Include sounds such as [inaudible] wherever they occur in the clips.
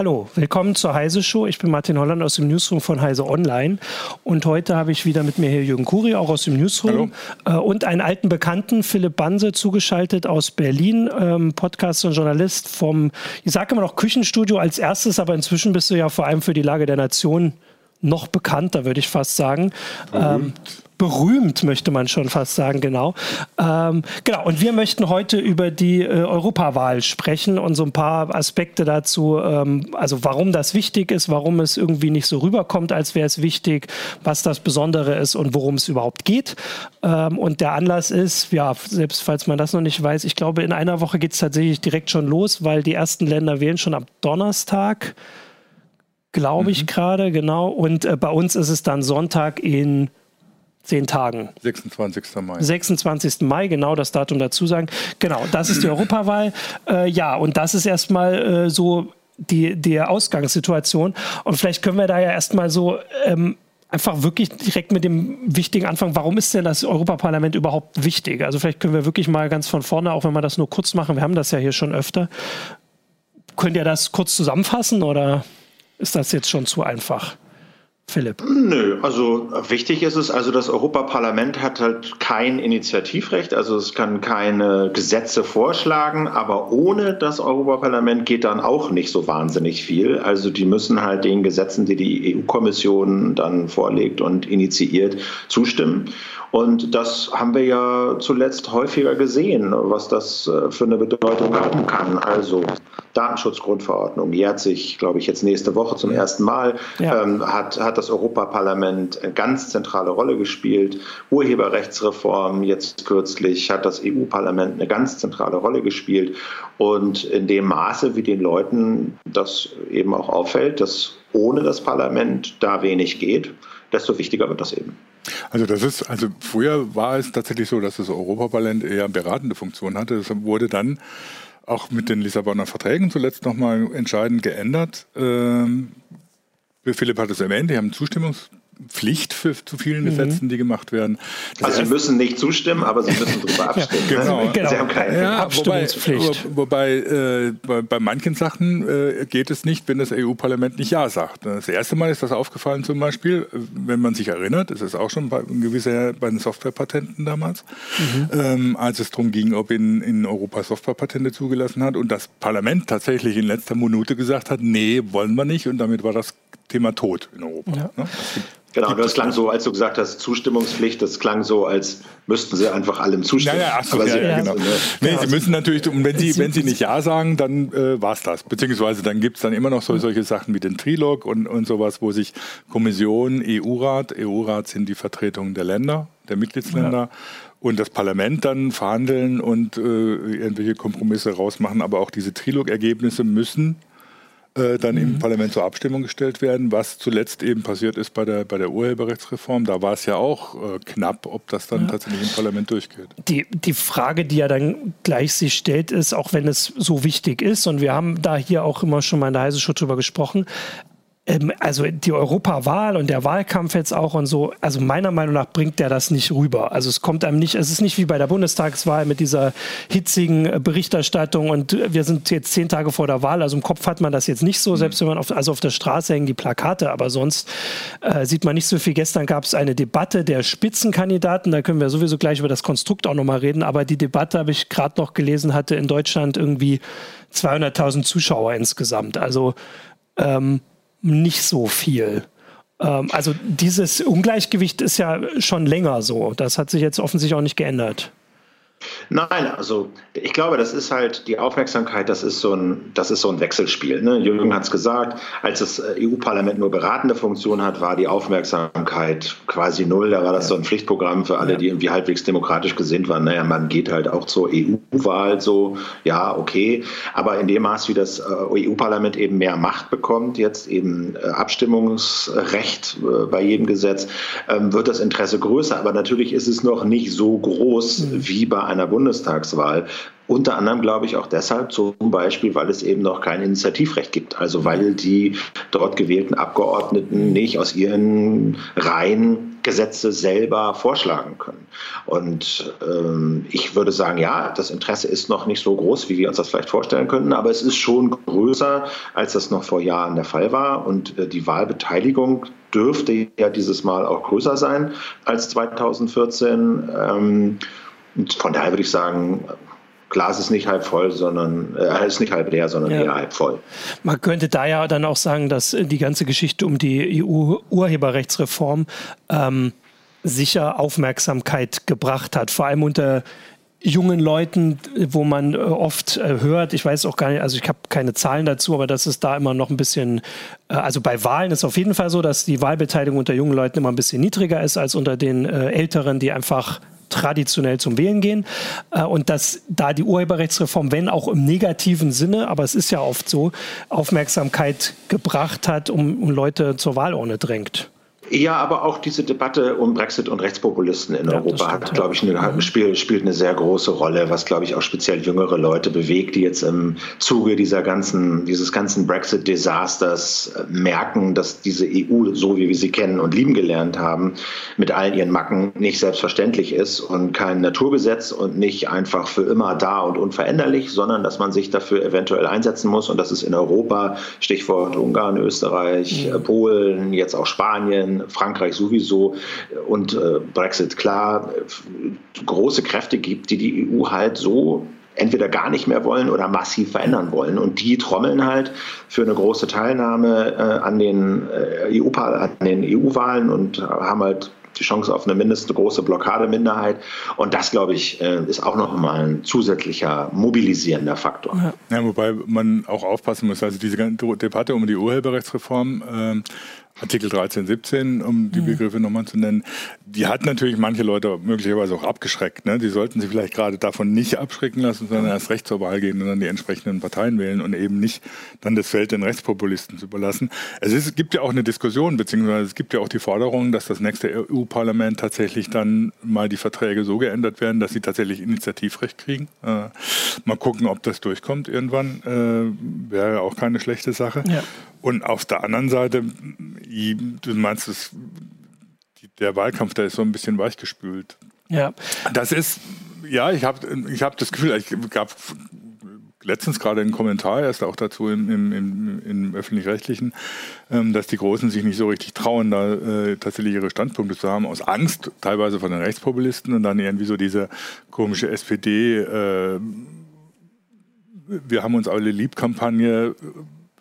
Hallo, willkommen zur Heise Show. Ich bin Martin Holland aus dem Newsroom von Heise Online und heute habe ich wieder mit mir hier Jürgen Kuri, auch aus dem Newsroom Hallo. Äh, und einen alten Bekannten, Philipp Banse, zugeschaltet aus Berlin, ähm, Podcast und Journalist vom, ich sage immer noch Küchenstudio als erstes, aber inzwischen bist du ja vor allem für die Lage der Nation noch bekannter, würde ich fast sagen. Ähm, berühmt, möchte man schon fast sagen, genau. Ähm, genau, und wir möchten heute über die äh, Europawahl sprechen und so ein paar Aspekte dazu, ähm, also warum das wichtig ist, warum es irgendwie nicht so rüberkommt, als wäre es wichtig, was das Besondere ist und worum es überhaupt geht. Ähm, und der Anlass ist, ja, selbst falls man das noch nicht weiß, ich glaube, in einer Woche geht es tatsächlich direkt schon los, weil die ersten Länder wählen schon am Donnerstag glaube ich mhm. gerade, genau. Und äh, bei uns ist es dann Sonntag in zehn Tagen. 26. Mai. 26. Mai, genau das Datum dazu sagen. Genau, das ist die [clears throat] Europawahl. Äh, ja, und das ist erstmal äh, so die, die Ausgangssituation. Und vielleicht können wir da ja erstmal so ähm, einfach wirklich direkt mit dem wichtigen Anfang, warum ist denn das Europaparlament überhaupt wichtig? Also vielleicht können wir wirklich mal ganz von vorne, auch wenn wir das nur kurz machen, wir haben das ja hier schon öfter. Könnt ihr das kurz zusammenfassen oder ist das jetzt schon zu einfach? Philipp? Nö, also wichtig ist es, also das Europaparlament hat halt kein Initiativrecht, also es kann keine Gesetze vorschlagen, aber ohne das Europaparlament geht dann auch nicht so wahnsinnig viel. Also die müssen halt den Gesetzen, die die EU-Kommission dann vorlegt und initiiert, zustimmen. Und das haben wir ja zuletzt häufiger gesehen, was das äh, für eine Bedeutung haben kann. Also Datenschutzgrundverordnung jährt sich, glaube ich, jetzt nächste Woche zum ersten Mal, ja. ähm, hat, hat das Europaparlament eine ganz zentrale Rolle gespielt. Urheberrechtsreform jetzt kürzlich hat das EU-Parlament eine ganz zentrale Rolle gespielt. Und in dem Maße, wie den Leuten das eben auch auffällt, dass ohne das Parlament da wenig geht, desto wichtiger wird das eben. Also das ist, also früher war es tatsächlich so, dass das Europaparlament eher beratende Funktion hatte. Das wurde dann auch mit den Lissabonner Verträgen zuletzt nochmal entscheidend geändert. Ähm, Philipp hat es erwähnt, die haben Zustimmungs Pflicht für zu vielen mhm. Gesetzen, die gemacht werden. Das also Sie müssen nicht zustimmen, aber Sie müssen darüber [laughs] abstimmen. ja, genau. genau. Sie haben keine ja, Abstimmungspflicht. Wobei, wobei äh, bei, bei, manchen Sachen äh, geht es nicht, wenn das EU-Parlament nicht Ja sagt. Das erste Mal ist das aufgefallen zum Beispiel, wenn man sich erinnert, ist es auch schon bei, gewisser, bei den Softwarepatenten damals, mhm. ähm, als es darum ging, ob in, in Europa Softwarepatente zugelassen hat und das Parlament tatsächlich in letzter Minute gesagt hat, nee, wollen wir nicht und damit war das Thema tot in Europa. Ja. Ne? Genau, das klang so, als du gesagt hast, Zustimmungspflicht, das klang so, als müssten sie einfach allem zustimmen. Naja, ach so, ja, sie, ja, genau. Ne, nee, sie müssen natürlich, und wenn sie, wenn sie nicht Ja sagen, dann äh, war es das. Beziehungsweise dann gibt es dann immer noch so, solche Sachen wie den Trilog und, und sowas, wo sich Kommission, EU-Rat, EU-Rat sind die Vertretungen der Länder, der Mitgliedsländer, ja. und das Parlament dann verhandeln und äh, irgendwelche Kompromisse rausmachen. Aber auch diese Trilog-Ergebnisse müssen äh, dann mhm. im Parlament zur Abstimmung gestellt werden, was zuletzt eben passiert ist bei der, bei der Urheberrechtsreform. Da war es ja auch äh, knapp, ob das dann ja. tatsächlich im Parlament durchgeht. Die, die Frage, die ja dann gleich sich stellt, ist, auch wenn es so wichtig ist, und wir haben da hier auch immer schon mal in der Heise Show drüber gesprochen, ähm, also die Europawahl und der Wahlkampf jetzt auch und so, also meiner Meinung nach bringt der das nicht rüber. Also es kommt einem nicht, es ist nicht wie bei der Bundestagswahl mit dieser hitzigen äh, Berichterstattung und wir sind jetzt zehn Tage vor der Wahl, also im Kopf hat man das jetzt nicht so, selbst wenn man auf, also auf der Straße hängen die Plakate, aber sonst äh, sieht man nicht so viel. Gestern gab es eine Debatte der Spitzenkandidaten, da können wir sowieso gleich über das Konstrukt auch nochmal reden, aber die Debatte habe ich gerade noch gelesen, hatte in Deutschland irgendwie 200.000 Zuschauer insgesamt. Also ähm, nicht so viel. Ähm, also dieses Ungleichgewicht ist ja schon länger so. Das hat sich jetzt offensichtlich auch nicht geändert. Nein, also ich glaube, das ist halt die Aufmerksamkeit, das ist so ein, das ist so ein Wechselspiel. Ne? Jürgen hat es gesagt, als das äh, EU-Parlament nur beratende Funktion hat, war die Aufmerksamkeit quasi null. Da war das so ein Pflichtprogramm für alle, die irgendwie halbwegs demokratisch gesinnt waren. Naja, man geht halt auch zur EU-Wahl so, ja, okay. Aber in dem Maß, wie das äh, EU-Parlament eben mehr Macht bekommt, jetzt eben äh, Abstimmungsrecht bei jedem Gesetz, ähm, wird das Interesse größer. Aber natürlich ist es noch nicht so groß mhm. wie bei einer Bundestagswahl. Unter anderem glaube ich auch deshalb zum Beispiel, weil es eben noch kein Initiativrecht gibt. Also weil die dort gewählten Abgeordneten nicht aus ihren Reihen Gesetze selber vorschlagen können. Und ähm, ich würde sagen, ja, das Interesse ist noch nicht so groß, wie wir uns das vielleicht vorstellen könnten, aber es ist schon größer, als das noch vor Jahren der Fall war. Und äh, die Wahlbeteiligung dürfte ja dieses Mal auch größer sein als 2014. Ähm, und von daher würde ich sagen, Glas ist nicht halb voll, sondern äh, ist nicht halb leer, sondern ja. eher halb voll. Man könnte da ja dann auch sagen, dass die ganze Geschichte um die EU-Urheberrechtsreform ähm, sicher Aufmerksamkeit gebracht hat, vor allem unter jungen Leuten, wo man äh, oft äh, hört, ich weiß auch gar nicht, also ich habe keine Zahlen dazu, aber das ist da immer noch ein bisschen, äh, also bei Wahlen ist auf jeden Fall so, dass die Wahlbeteiligung unter jungen Leuten immer ein bisschen niedriger ist als unter den Älteren, die einfach traditionell zum Wählen gehen. Äh, und dass da die Urheberrechtsreform, wenn auch im negativen Sinne, aber es ist ja oft so, Aufmerksamkeit gebracht hat, um, um Leute zur Wahlurne drängt. Ja, aber auch diese Debatte um Brexit und Rechtspopulisten in ja, Europa hat, glaube ich, eine, mhm. spielt, spielt eine sehr große Rolle, was, glaube ich, auch speziell jüngere Leute bewegt, die jetzt im Zuge dieser ganzen, dieses ganzen Brexit-Desasters merken, dass diese EU, so wie wir sie kennen und lieben gelernt haben, mit allen ihren Macken nicht selbstverständlich ist und kein Naturgesetz und nicht einfach für immer da und unveränderlich, sondern dass man sich dafür eventuell einsetzen muss und dass es in Europa, Stichwort Ungarn, Österreich, mhm. Polen, jetzt auch Spanien, Frankreich sowieso und äh, Brexit klar, große Kräfte gibt, die die EU halt so entweder gar nicht mehr wollen oder massiv verändern wollen. Und die trommeln halt für eine große Teilnahme äh, an den äh, EU-Wahlen EU und haben halt die Chance auf eine mindestens große Blockademinderheit. Und das, glaube ich, äh, ist auch noch mal ein zusätzlicher mobilisierender Faktor. Ja, wobei man auch aufpassen muss. Also diese Debatte um die Urheberrechtsreform äh, Artikel 13, 17, um die mhm. Begriffe nochmal zu nennen, die hat natürlich manche Leute möglicherweise auch abgeschreckt. Ne? Die sollten sich vielleicht gerade davon nicht abschrecken lassen, sondern erst recht zur Wahl gehen und dann die entsprechenden Parteien wählen und eben nicht dann das Feld den Rechtspopulisten zu überlassen. Es, ist, gibt ja auch eine Diskussion, beziehungsweise es gibt ja auch die Forderung, dass das nächste EU-Parlament tatsächlich dann mal die Verträge so geändert werden, dass sie tatsächlich Initiativrecht kriegen. Äh, mal gucken, ob das durchkommt irgendwann. Äh, Wäre auch keine schlechte Sache. Ja. Und auf der anderen Seite, du meinst, es, der Wahlkampf, der ist so ein bisschen weichgespült. Ja. Das ist, ja, ich habe ich hab das Gefühl, ich gab letztens gerade einen Kommentar erst auch dazu im, im, im, im öffentlich-rechtlichen, ähm, dass die Großen sich nicht so richtig trauen, da äh, tatsächlich ihre Standpunkte zu haben, aus Angst teilweise von den Rechtspopulisten und dann irgendwie so diese komische SPD, äh, wir haben uns alle lieb Kampagne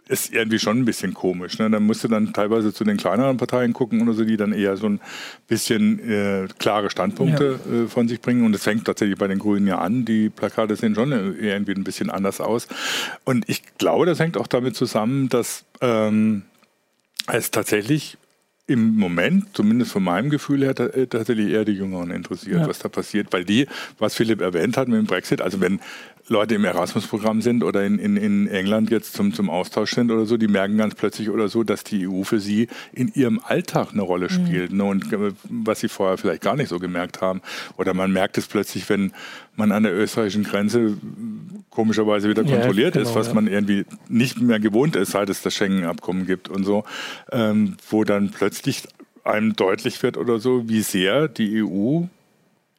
ist irgendwie schon ein bisschen komisch. Ne? Dann musst du dann teilweise zu den kleineren Parteien gucken oder so, die dann eher so ein bisschen äh, klare Standpunkte ja. äh, von sich bringen. Und es fängt tatsächlich bei den Grünen ja an. Die Plakate sehen schon irgendwie ein bisschen anders aus. Und ich glaube, das hängt auch damit zusammen, dass ähm, es tatsächlich im Moment, zumindest von meinem Gefühl her, äh, tatsächlich eher die Jüngeren interessiert, ja. was da passiert. Weil die, was Philipp erwähnt hat mit dem Brexit, also wenn Leute im Erasmus-Programm sind oder in, in, in England jetzt zum, zum Austausch sind oder so, die merken ganz plötzlich oder so, dass die EU für sie in ihrem Alltag eine Rolle mhm. spielt. Mhm. Ne? Und äh, was sie vorher vielleicht gar nicht so gemerkt haben. Oder man merkt es plötzlich, wenn man an der österreichischen Grenze komischerweise wieder kontrolliert ja, genau, ist, was ja. man irgendwie nicht mehr gewohnt ist, seit es das Schengen-Abkommen gibt und so, ähm, wo dann plötzlich einem deutlich wird oder so, wie sehr die EU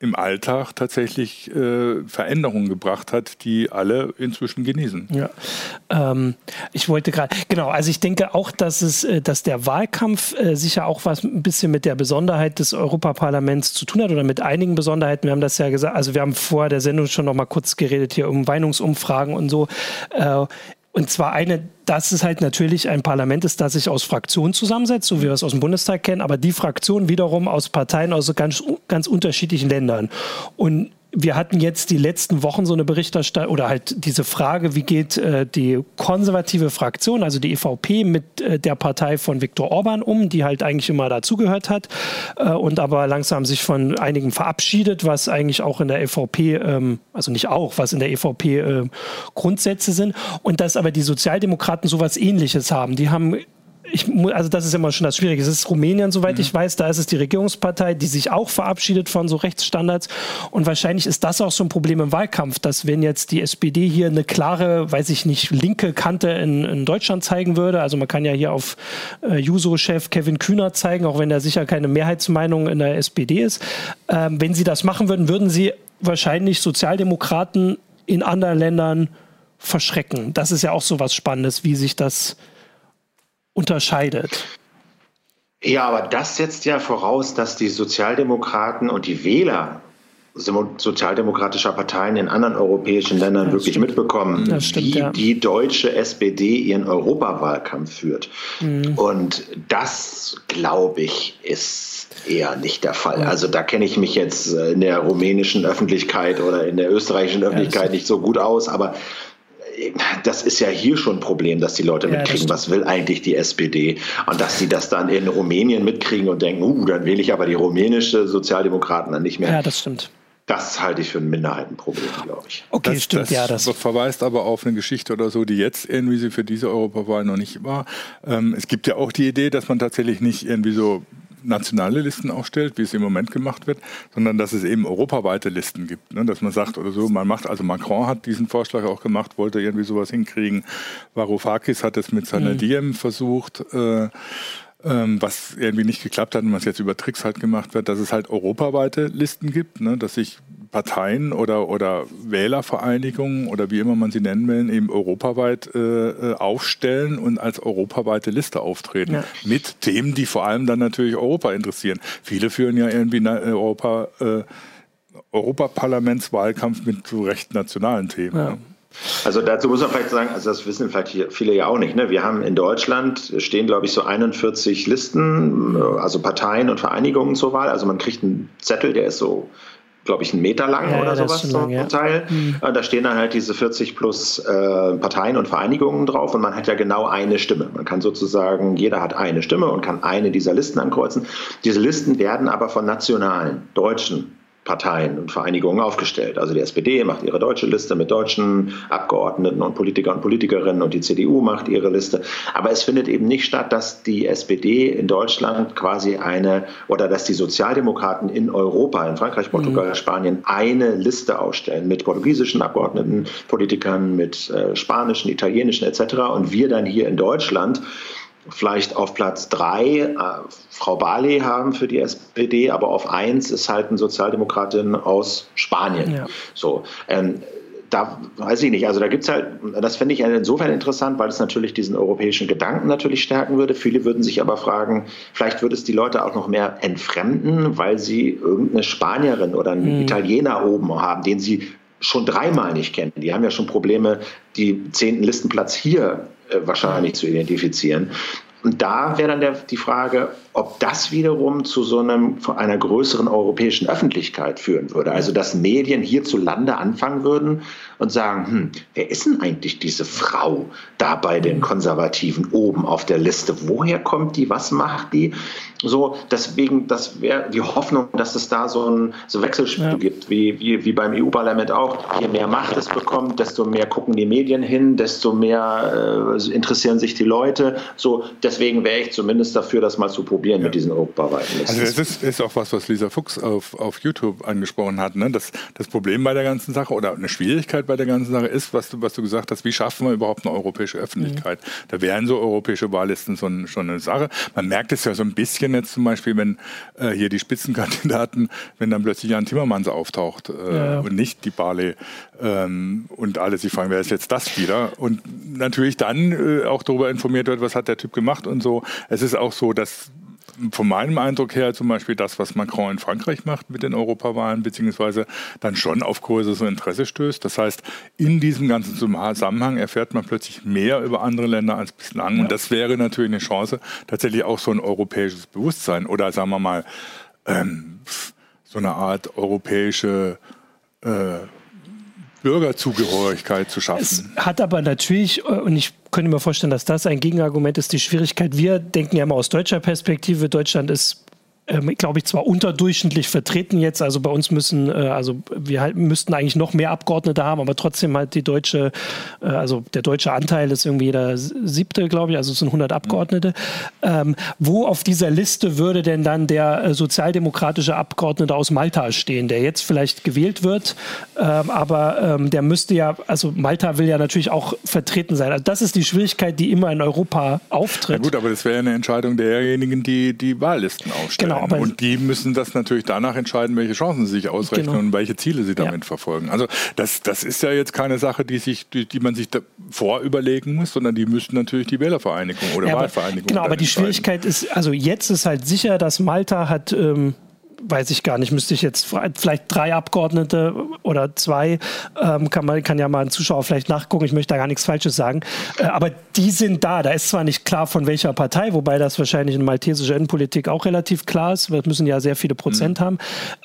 im Alltag tatsächlich äh, Veränderungen gebracht hat, die alle inzwischen genießen. Ja, ähm, ich wollte gerade, genau, also ich denke auch, dass es, äh, dass der Wahlkampf äh, sicher auch was ein bisschen mit der Besonderheit des Europaparlaments zu tun hat oder mit einigen Besonderheiten. Wir haben das ja gesagt, also wir haben vor der Sendung schon noch mal kurz geredet hier um Meinungsumfragen und so. Äh, und zwar eine, dass es halt natürlich ein Parlament ist, das sich aus Fraktionen zusammensetzt, so wie wir es aus dem Bundestag kennen, aber die Fraktionen wiederum aus Parteien aus ganz, ganz unterschiedlichen Ländern. Und wir hatten jetzt die letzten Wochen so eine Berichterstattung oder halt diese Frage, wie geht äh, die konservative Fraktion, also die EVP, mit äh, der Partei von Viktor Orban um, die halt eigentlich immer dazugehört hat äh, und aber langsam sich von einigen verabschiedet, was eigentlich auch in der EVP, ähm, also nicht auch, was in der EVP äh, Grundsätze sind. Und dass aber die Sozialdemokraten sowas ähnliches haben. Die haben ich, also das ist immer schon das Schwierige. Es ist Rumänien, soweit mhm. ich weiß, da ist es die Regierungspartei, die sich auch verabschiedet von so Rechtsstandards. Und wahrscheinlich ist das auch so ein Problem im Wahlkampf, dass wenn jetzt die SPD hier eine klare, weiß ich nicht, linke Kante in, in Deutschland zeigen würde, also man kann ja hier auf äh, Juso-Chef Kevin Kühner zeigen, auch wenn er sicher keine Mehrheitsmeinung in der SPD ist. Ähm, wenn sie das machen würden, würden sie wahrscheinlich Sozialdemokraten in anderen Ländern verschrecken. Das ist ja auch so was Spannendes, wie sich das unterscheidet. Ja, aber das setzt ja voraus, dass die Sozialdemokraten und die Wähler sozialdemokratischer Parteien in anderen europäischen Ländern ja, wirklich stimmt. mitbekommen, stimmt, wie ja. die deutsche SPD ihren Europawahlkampf führt. Mhm. Und das, glaube ich, ist eher nicht der Fall. Ja. Also da kenne ich mich jetzt in der rumänischen Öffentlichkeit oder in der österreichischen Öffentlichkeit nicht so gut aus, aber das ist ja hier schon ein Problem, dass die Leute ja, mitkriegen, was will eigentlich die SPD. Und dass sie das dann in Rumänien mitkriegen und denken, uh, dann wähle ich aber die rumänische Sozialdemokraten dann nicht mehr. Ja, das stimmt. Das halte ich für ein Minderheitenproblem, glaube ich. Okay, das, stimmt, das ja. Das verweist aber auf eine Geschichte oder so, die jetzt irgendwie sie für diese Europawahl noch nicht war. Ähm, es gibt ja auch die Idee, dass man tatsächlich nicht irgendwie so nationale Listen aufstellt, wie es im Moment gemacht wird, sondern dass es eben europaweite Listen gibt. Ne? Dass man sagt oder so, man macht, also Macron hat diesen Vorschlag auch gemacht, wollte irgendwie sowas hinkriegen. Varoufakis hat es mit seiner mhm. Diem versucht. Äh, ähm, was irgendwie nicht geklappt hat und was jetzt über Tricks halt gemacht wird, dass es halt europaweite Listen gibt, ne? dass sich Parteien oder, oder Wählervereinigungen oder wie immer man sie nennen will, eben europaweit äh, äh, aufstellen und als europaweite Liste auftreten. Ja. Mit Themen, die vor allem dann natürlich Europa interessieren. Viele führen ja irgendwie Europa, äh, Europaparlamentswahlkampf mit so recht nationalen Themen. Ja. Ne? Also dazu muss man vielleicht sagen, also das wissen vielleicht viele ja auch nicht. Ne? Wir haben in Deutschland stehen, glaube ich, so 41 Listen, also Parteien und Vereinigungen zur Wahl. Also man kriegt einen Zettel, der ist so glaube ich, einen Meter lang ja, oder sowas, so ein ja. Teil. Mhm. Da stehen dann halt diese 40 plus äh, Parteien und Vereinigungen drauf und man hat ja genau eine Stimme. Man kann sozusagen, jeder hat eine Stimme und kann eine dieser Listen ankreuzen. Diese Listen werden aber von nationalen, deutschen Parteien und Vereinigungen aufgestellt. Also die SPD macht ihre deutsche Liste mit deutschen Abgeordneten und Politiker und Politikerinnen und die CDU macht ihre Liste. Aber es findet eben nicht statt, dass die SPD in Deutschland quasi eine oder dass die Sozialdemokraten in Europa, in Frankreich, mhm. Portugal, mhm. Spanien eine Liste aufstellen mit portugiesischen Abgeordneten, Politikern, mit äh, spanischen, italienischen etc. Und wir dann hier in Deutschland vielleicht auf Platz drei äh, Frau Barley haben für die SPD, aber auf eins ist halt eine Sozialdemokratin aus Spanien. Ja. So. Ähm, da weiß ich nicht, also da gibt es halt, das finde ich insofern interessant, weil es natürlich diesen europäischen Gedanken natürlich stärken würde. Viele würden sich aber fragen, vielleicht würde es die Leute auch noch mehr entfremden, weil sie irgendeine Spanierin oder einen mhm. Italiener oben haben, den sie schon dreimal nicht kennen. Die haben ja schon Probleme, die zehnten Listenplatz hier wahrscheinlich zu identifizieren. Und da wäre dann der, die Frage, ob das wiederum zu so einem, einer größeren europäischen Öffentlichkeit führen würde. Also, dass Medien hierzulande anfangen würden und sagen, hm, wer ist denn eigentlich diese Frau da bei den Konservativen oben auf der Liste? Woher kommt die? Was macht die? So, deswegen, das wäre die Hoffnung, dass es da so ein so Wechselspiel ja. gibt, wie, wie, wie beim EU-Parlament auch. Je mehr Macht es bekommt, desto mehr gucken die Medien hin, desto mehr äh, interessieren sich die Leute. So, deswegen wäre ich zumindest dafür, das mal zu probieren ja. mit diesen europaweiten Listen. Also, das ist, ist, auch was, was Lisa Fuchs auf, auf YouTube angesprochen hat. Ne? Das, das Problem bei der ganzen Sache oder eine Schwierigkeit bei der ganzen Sache ist, was du, was du gesagt hast, wie schaffen wir überhaupt eine europäische Öffentlichkeit? Mhm. Da wären so europäische Wahllisten so ein, schon eine Sache. Man merkt es ja so ein bisschen jetzt zum Beispiel, wenn äh, hier die Spitzenkandidaten, wenn dann plötzlich Jan Timmermans auftaucht äh, ja, ja. und nicht die Barley ähm, und alle sich fragen, wer ist jetzt das wieder? Und natürlich dann äh, auch darüber informiert wird, was hat der Typ gemacht und so. Es ist auch so, dass von meinem Eindruck her zum Beispiel das, was Macron in Frankreich macht mit den Europawahlen, beziehungsweise dann schon auf größeres Interesse stößt. Das heißt, in diesem ganzen Zusammenhang erfährt man plötzlich mehr über andere Länder als bislang. Ja. Und das wäre natürlich eine Chance, tatsächlich auch so ein europäisches Bewusstsein oder sagen wir mal ähm, so eine Art europäische äh, Bürgerzugehörigkeit zu schaffen. Es hat aber natürlich, äh, und ich könnte mir vorstellen, dass das ein Gegenargument ist, die Schwierigkeit. Wir denken ja immer aus deutscher Perspektive, Deutschland ist ähm, glaube ich, zwar unterdurchschnittlich vertreten jetzt. Also bei uns müssen, äh, also wir halt, müssten eigentlich noch mehr Abgeordnete haben, aber trotzdem halt die deutsche, äh, also der deutsche Anteil ist irgendwie jeder siebte, glaube ich, also es sind 100 Abgeordnete. Ähm, wo auf dieser Liste würde denn dann der äh, sozialdemokratische Abgeordnete aus Malta stehen, der jetzt vielleicht gewählt wird, ähm, aber ähm, der müsste ja, also Malta will ja natürlich auch vertreten sein. Also das ist die Schwierigkeit, die immer in Europa auftritt. Ja gut, aber das wäre ja eine Entscheidung derjenigen, die die Wahllisten aufstellen. Genau, und die müssen das natürlich danach entscheiden, welche Chancen sie sich ausrechnen genau. und welche Ziele sie damit ja. verfolgen. Also das, das ist ja jetzt keine Sache, die, sich, die, die man sich vorüberlegen muss, sondern die müssten natürlich die Wählervereinigung oder ja, Wahlvereinigung. Genau, aber die Schwierigkeit ist, also jetzt ist halt sicher, dass Malta hat ähm, weiß ich gar nicht, müsste ich jetzt vielleicht drei Abgeordnete oder zwei, ähm, kann man kann ja mal ein Zuschauer vielleicht nachgucken, ich möchte da gar nichts Falsches sagen. Äh, aber die sind da. Da ist zwar nicht klar von welcher Partei, wobei das wahrscheinlich in maltesischer Innenpolitik auch relativ klar ist. Wir müssen ja sehr viele Prozent mhm. haben.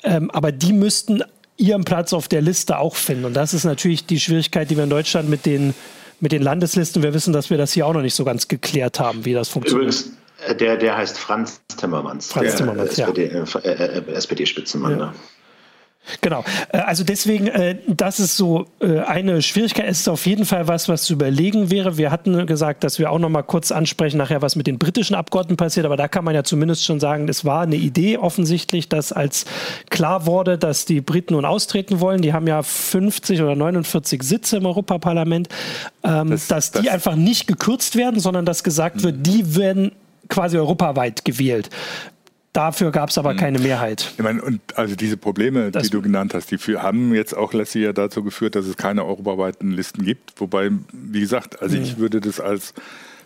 Ähm, aber die müssten ihren Platz auf der Liste auch finden. Und das ist natürlich die Schwierigkeit, die wir in Deutschland mit den mit den Landeslisten. Wir wissen, dass wir das hier auch noch nicht so ganz geklärt haben, wie das funktioniert. Übrigens, der, der heißt Franz Timmermans. Franz der Timmermans, SPD-Spitzenmann. Ja. Äh, äh, SPD ja. ne? Genau, also deswegen, das ist so eine Schwierigkeit. Es ist auf jeden Fall was, was zu überlegen wäre. Wir hatten gesagt, dass wir auch noch mal kurz ansprechen, nachher, was mit den britischen Abgeordneten passiert. Aber da kann man ja zumindest schon sagen, es war eine Idee offensichtlich, dass als klar wurde, dass die Briten nun austreten wollen, die haben ja 50 oder 49 Sitze im Europaparlament, ähm, das, dass die das einfach nicht gekürzt werden, sondern dass gesagt wird, die werden quasi europaweit gewählt. Dafür gab es aber hm. keine Mehrheit. Ich meine, und also diese Probleme, das die du genannt hast, die für, haben jetzt auch letztes Jahr dazu geführt, dass es keine europaweiten Listen gibt. Wobei, wie gesagt, also hm. ich würde das als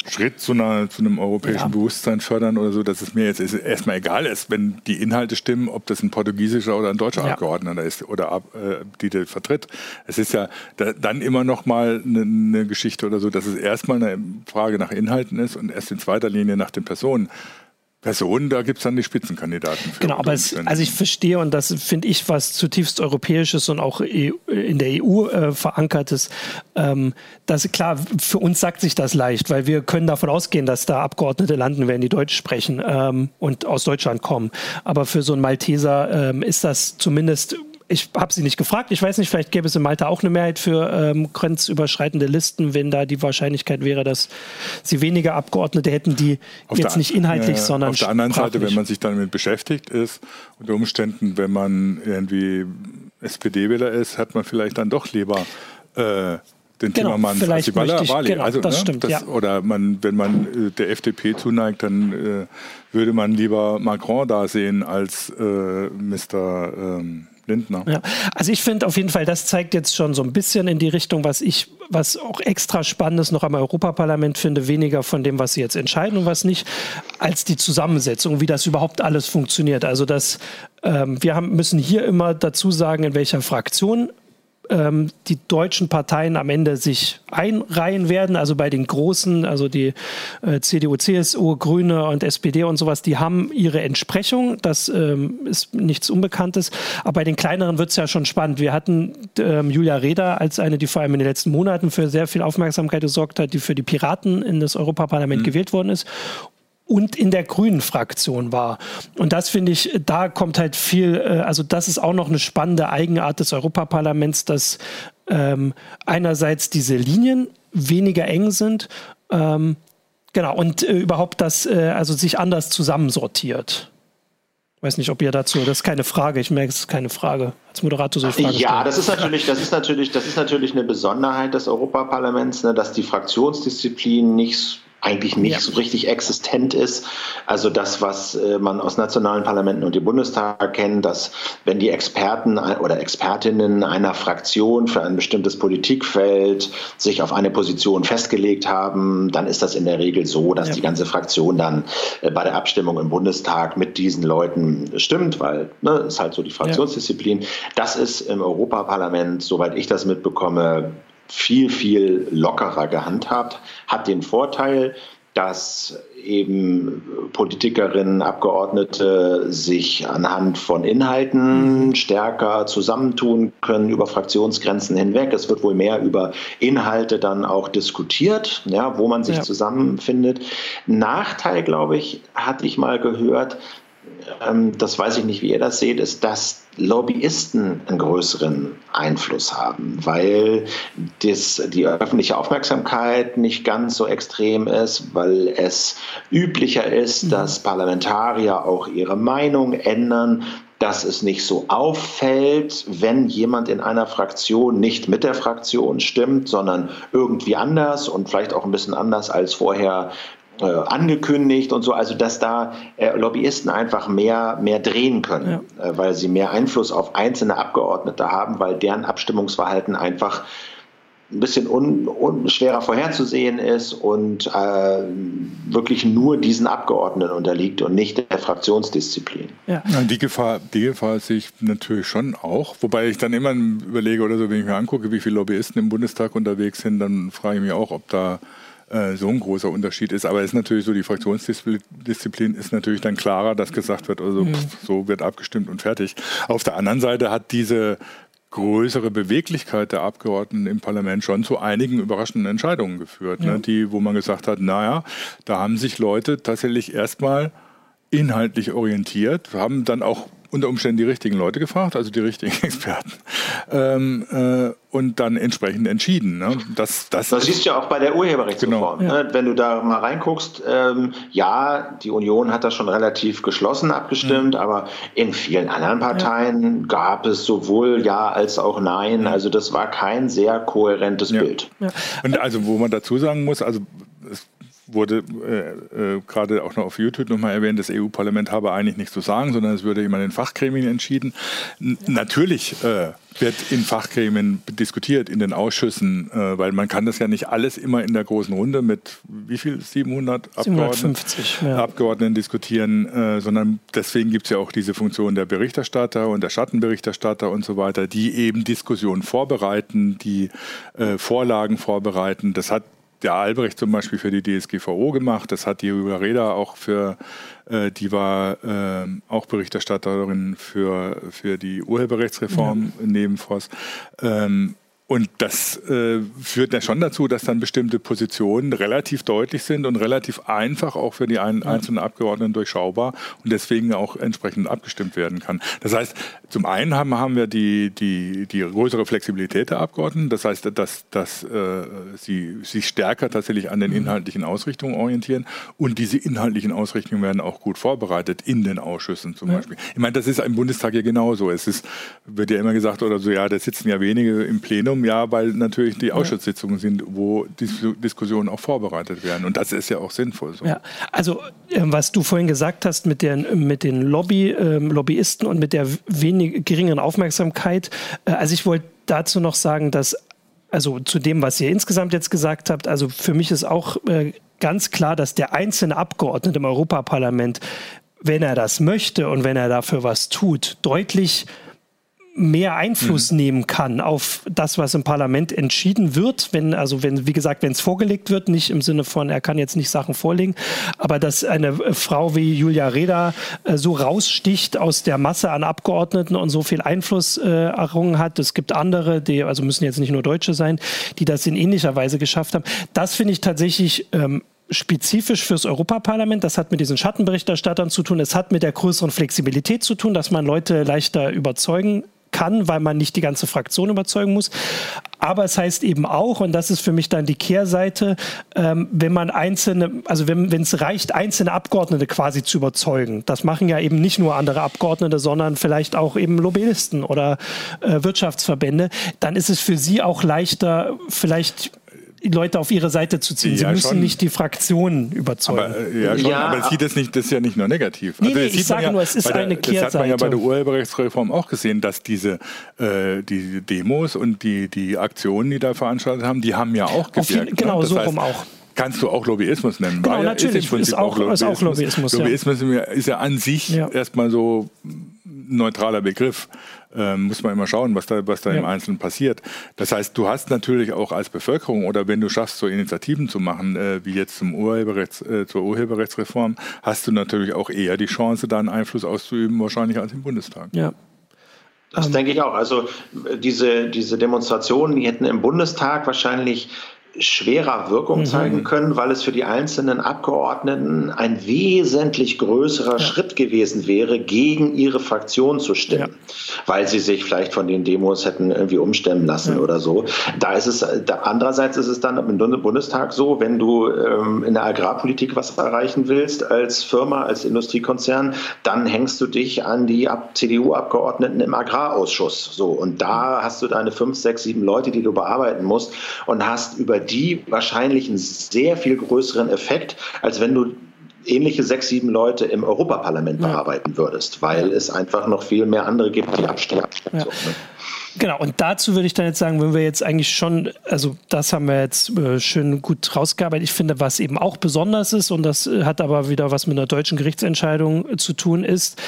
Schritt zu, einer, zu einem europäischen ja. Bewusstsein fördern oder so, dass es mir jetzt erstmal egal ist, wenn die Inhalte stimmen, ob das ein portugiesischer oder ein deutscher ja. Abgeordneter ist oder äh, die der vertritt. Es ist ja da, dann immer noch mal eine, eine Geschichte oder so, dass es erstmal eine Frage nach Inhalten ist und erst in zweiter Linie nach den Personen. Personen, da gibt es dann die Spitzenkandidaten. Genau, aber es, also ich verstehe und das finde ich was zutiefst Europäisches und auch e in der EU äh, verankertes. Ähm, das, klar, für uns sagt sich das leicht, weil wir können davon ausgehen, dass da Abgeordnete landen werden, die Deutsch sprechen ähm, und aus Deutschland kommen. Aber für so einen Malteser ähm, ist das zumindest ich habe sie nicht gefragt. Ich weiß nicht, vielleicht gäbe es in Malta auch eine Mehrheit für ähm, grenzüberschreitende Listen, wenn da die Wahrscheinlichkeit wäre, dass sie weniger Abgeordnete hätten, die auf jetzt nicht inhaltlich, äh, sondern Auf der anderen Seite, wenn man sich damit beschäftigt ist, unter Umständen, wenn man irgendwie SPD-Wähler ist, hat man vielleicht dann doch lieber äh, den genau, Timmermans als die Wahli. Genau, also, das ne, stimmt, das, ja. Oder man, wenn man äh, der FDP zuneigt, dann äh, würde man lieber Macron da sehen als äh, Mr. Ähm, Lindner. Ja. Also ich finde auf jeden Fall, das zeigt jetzt schon so ein bisschen in die Richtung, was ich, was auch extra spannendes noch am Europaparlament finde, weniger von dem, was sie jetzt entscheiden und was nicht, als die Zusammensetzung, wie das überhaupt alles funktioniert. Also das, ähm, wir haben, müssen hier immer dazu sagen, in welcher Fraktion ähm, die deutschen Parteien am Ende sich einreihen werden. Also bei den großen, also die äh, CDU, CSU, Grüne und SPD und sowas, die haben ihre Entsprechung. Das ähm, ist nichts Unbekanntes. Aber bei den kleineren wird es ja schon spannend. Wir hatten ähm, Julia Reda als eine, die vor allem in den letzten Monaten für sehr viel Aufmerksamkeit gesorgt hat, die für die Piraten in das Europaparlament mhm. gewählt worden ist und in der grünen Fraktion war. Und das finde ich, da kommt halt viel, äh, also das ist auch noch eine spannende Eigenart des Europaparlaments, dass ähm, einerseits diese Linien weniger eng sind, ähm, genau, und äh, überhaupt das, äh, also sich anders zusammensortiert. Ich weiß nicht, ob ihr dazu, das ist keine Frage, ich merke, es ist keine Frage. Als Moderator ich Frage Ja, stellen. das ist natürlich, das ist natürlich, das ist natürlich eine Besonderheit des Europaparlaments, ne, dass die Fraktionsdisziplin nicht eigentlich nicht ja. so richtig existent ist. Also das, was äh, man aus nationalen Parlamenten und dem Bundestag kennt, dass wenn die Experten oder Expertinnen einer Fraktion für ein bestimmtes Politikfeld sich auf eine Position festgelegt haben, dann ist das in der Regel so, dass ja. die ganze Fraktion dann äh, bei der Abstimmung im Bundestag mit diesen Leuten stimmt, weil ne, ist halt so die Fraktionsdisziplin. Ja. Das ist im Europaparlament, soweit ich das mitbekomme, viel, viel lockerer gehandhabt, hat den Vorteil, dass eben Politikerinnen, Abgeordnete sich anhand von Inhalten stärker zusammentun können über Fraktionsgrenzen hinweg. Es wird wohl mehr über Inhalte dann auch diskutiert, ja, wo man sich ja. zusammenfindet. Nachteil, glaube ich, hatte ich mal gehört, ähm, das weiß ich nicht, wie ihr das seht, ist, dass Lobbyisten einen größeren Einfluss haben, weil das, die öffentliche Aufmerksamkeit nicht ganz so extrem ist, weil es üblicher ist, mhm. dass Parlamentarier auch ihre Meinung ändern, dass es nicht so auffällt, wenn jemand in einer Fraktion nicht mit der Fraktion stimmt, sondern irgendwie anders und vielleicht auch ein bisschen anders als vorher äh, angekündigt und so, also dass da äh, Lobbyisten einfach mehr, mehr drehen können, ja. äh, weil sie mehr Einfluss auf einzelne Abgeordnete haben, weil deren Abstimmungsverhalten einfach ein bisschen un, un, schwerer vorherzusehen ist und äh, wirklich nur diesen Abgeordneten unterliegt und nicht der Fraktionsdisziplin. Ja. Die, Gefahr, die Gefahr sehe ich natürlich schon auch, wobei ich dann immer überlege oder so, wenn ich mir angucke, wie viele Lobbyisten im Bundestag unterwegs sind, dann frage ich mich auch, ob da äh, so ein großer Unterschied ist. Aber es ist natürlich so, die Fraktionsdisziplin ist natürlich dann klarer, dass gesagt wird, also mhm. pff, so wird abgestimmt und fertig. Auf der anderen Seite hat diese größere Beweglichkeit der Abgeordneten im Parlament schon zu einigen überraschenden Entscheidungen geführt, ne? ja. ne, die, wo man gesagt hat, naja, da haben sich Leute tatsächlich erstmal inhaltlich orientiert, haben dann auch unter Umständen die richtigen Leute gefragt, also die richtigen [laughs] Experten, ähm, äh, und dann entsprechend entschieden. Ne? Das, das, das siehst du ja auch bei der Urheberrechtsreform. Genau. Ne? Wenn du da mal reinguckst, ähm, ja, die Union hat das schon relativ geschlossen abgestimmt, mhm. aber in vielen anderen Parteien ja. gab es sowohl Ja als auch Nein. Also das war kein sehr kohärentes ja. Bild. Ja. Und also wo man dazu sagen muss, also es wurde äh, äh, gerade auch noch auf YouTube nochmal erwähnt, das EU-Parlament habe eigentlich nichts zu sagen, sondern es würde immer in den Fachgremien entschieden. N ja. Natürlich äh, wird in Fachgremien diskutiert, in den Ausschüssen, äh, weil man kann das ja nicht alles immer in der großen Runde mit wie viel, 700 750, Abgeordneten, ja. Abgeordneten diskutieren, äh, sondern deswegen gibt es ja auch diese Funktion der Berichterstatter und der Schattenberichterstatter und so weiter, die eben Diskussionen vorbereiten, die äh, Vorlagen vorbereiten. Das hat der Albrecht zum Beispiel für die DSGVO gemacht. Das hat die Reda auch für, äh, die war äh, auch Berichterstatterin für, für die Urheberrechtsreform ja. neben Voss. Ähm, und das äh, führt ja schon dazu, dass dann bestimmte Positionen relativ deutlich sind und relativ einfach auch für die ein, einzelnen Abgeordneten durchschaubar und deswegen auch entsprechend abgestimmt werden kann. Das heißt, zum einen haben, haben wir die, die, die größere Flexibilität der Abgeordneten. Das heißt, dass, dass äh, sie sich stärker tatsächlich an den inhaltlichen Ausrichtungen orientieren und diese inhaltlichen Ausrichtungen werden auch gut vorbereitet in den Ausschüssen zum. Beispiel. Ich meine, das ist im Bundestag ja genauso. Es ist, wird ja immer gesagt oder so, ja, da sitzen ja wenige im Plenum Plenum, ja, weil natürlich die Ausschusssitzungen sind, wo Dis Diskussionen auch vorbereitet werden. Und das ist ja auch sinnvoll. So. Ja, also äh, was du vorhin gesagt hast mit, der, mit den Lobby, äh, Lobbyisten und mit der wenig geringeren Aufmerksamkeit. Äh, also ich wollte dazu noch sagen, dass also zu dem, was ihr insgesamt jetzt gesagt habt, also für mich ist auch äh, ganz klar, dass der einzelne Abgeordnete im Europaparlament, wenn er das möchte und wenn er dafür was tut, deutlich mehr Einfluss mhm. nehmen kann auf das, was im Parlament entschieden wird, wenn, also wenn, wie gesagt, wenn es vorgelegt wird, nicht im Sinne von, er kann jetzt nicht Sachen vorlegen, aber dass eine Frau wie Julia Reda äh, so raussticht aus der Masse an Abgeordneten und so viel Einfluss äh, errungen hat. Es gibt andere, die, also müssen jetzt nicht nur Deutsche sein, die das in ähnlicher Weise geschafft haben. Das finde ich tatsächlich ähm, spezifisch fürs Europaparlament. Das hat mit diesen Schattenberichterstattern zu tun. Es hat mit der größeren Flexibilität zu tun, dass man Leute leichter überzeugen kann, weil man nicht die ganze Fraktion überzeugen muss. Aber es heißt eben auch, und das ist für mich dann die Kehrseite, ähm, wenn man einzelne, also wenn es reicht, einzelne Abgeordnete quasi zu überzeugen. Das machen ja eben nicht nur andere Abgeordnete, sondern vielleicht auch eben Lobbyisten oder äh, Wirtschaftsverbände. Dann ist es für sie auch leichter, vielleicht Leute auf ihre Seite zu ziehen. Sie ja, müssen schon. nicht die Fraktionen überzeugen. Aber, äh, ja, schon, ja, aber sieht das nicht, das ist ja nicht nur negativ. Nee, also, nee, ich sage ja, nur, es ist eine Kehrseite. Das hat man ja bei der Urheberrechtsreform auch gesehen, dass diese äh, die Demos und die, die Aktionen, die da veranstaltet haben, die haben ja auch gewirkt. Viel, ne? genau, ne? so heißt, rum auch kannst du auch Lobbyismus nennen. Genau, natürlich. Ist, ist, auch, Lobbyismus. ist auch Lobbyismus. Lobbyismus ja. ist ja an sich ja. erstmal so ein neutraler Begriff ähm, muss man immer schauen, was da, was da ja. im Einzelnen passiert. Das heißt, du hast natürlich auch als Bevölkerung oder wenn du schaffst, so Initiativen zu machen, äh, wie jetzt zum Urheberrechts, äh, zur Urheberrechtsreform, hast du natürlich auch eher die Chance, da einen Einfluss auszuüben, wahrscheinlich als im Bundestag. Ja. Das denke ich auch. Also diese, diese Demonstrationen, die hätten im Bundestag wahrscheinlich schwerer Wirkung mhm. zeigen können, weil es für die einzelnen Abgeordneten ein wesentlich größerer ja. Schritt gewesen wäre, gegen ihre Fraktion zu stimmen, ja. weil sie sich vielleicht von den Demos hätten irgendwie umstimmen lassen ja. oder so. Da ist es, da, andererseits ist es dann im Bundestag so, wenn du ähm, in der Agrarpolitik was erreichen willst als Firma, als Industriekonzern, dann hängst du dich an die CDU-Abgeordneten im Agrarausschuss. So und da hast du deine fünf, sechs, sieben Leute, die du bearbeiten musst und hast über die wahrscheinlich einen sehr viel größeren Effekt, als wenn du ähnliche sechs, sieben Leute im Europaparlament bearbeiten würdest, weil es einfach noch viel mehr andere gibt, die abstimmen. Ja. So, ne? Genau, und dazu würde ich dann jetzt sagen, wenn wir jetzt eigentlich schon, also das haben wir jetzt äh, schön gut rausgearbeitet. Ich finde, was eben auch besonders ist, und das hat aber wieder was mit einer deutschen Gerichtsentscheidung zu tun, ist,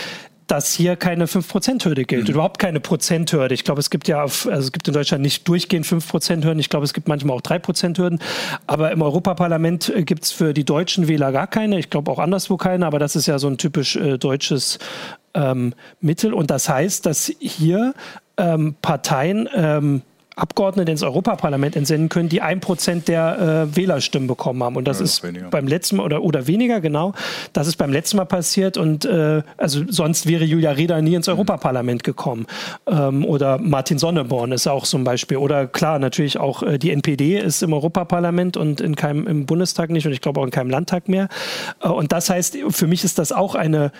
dass hier keine 5%-Hürde gilt, mhm. überhaupt keine Prozenthürde. Ich glaube, es gibt ja, auf, also es gibt in Deutschland nicht durchgehend 5%-Hürden, ich glaube, es gibt manchmal auch 3%-Hürden, aber im Europaparlament äh, gibt es für die deutschen Wähler gar keine, ich glaube auch anderswo keine, aber das ist ja so ein typisch äh, deutsches ähm, Mittel. Und das heißt, dass hier ähm, Parteien ähm, Abgeordnete ins Europaparlament entsenden können, die ein Prozent der äh, Wählerstimmen bekommen haben. Und das ja, ist weniger. beim letzten Mal oder, oder weniger, genau. Das ist beim letzten Mal passiert und äh, also sonst wäre Julia Reda nie ins mhm. Europaparlament gekommen. Ähm, oder Martin Sonneborn ist auch zum Beispiel. Oder klar, natürlich auch äh, die NPD ist im Europaparlament und in keinem, im Bundestag nicht und ich glaube auch in keinem Landtag mehr. Äh, und das heißt, für mich ist das auch eine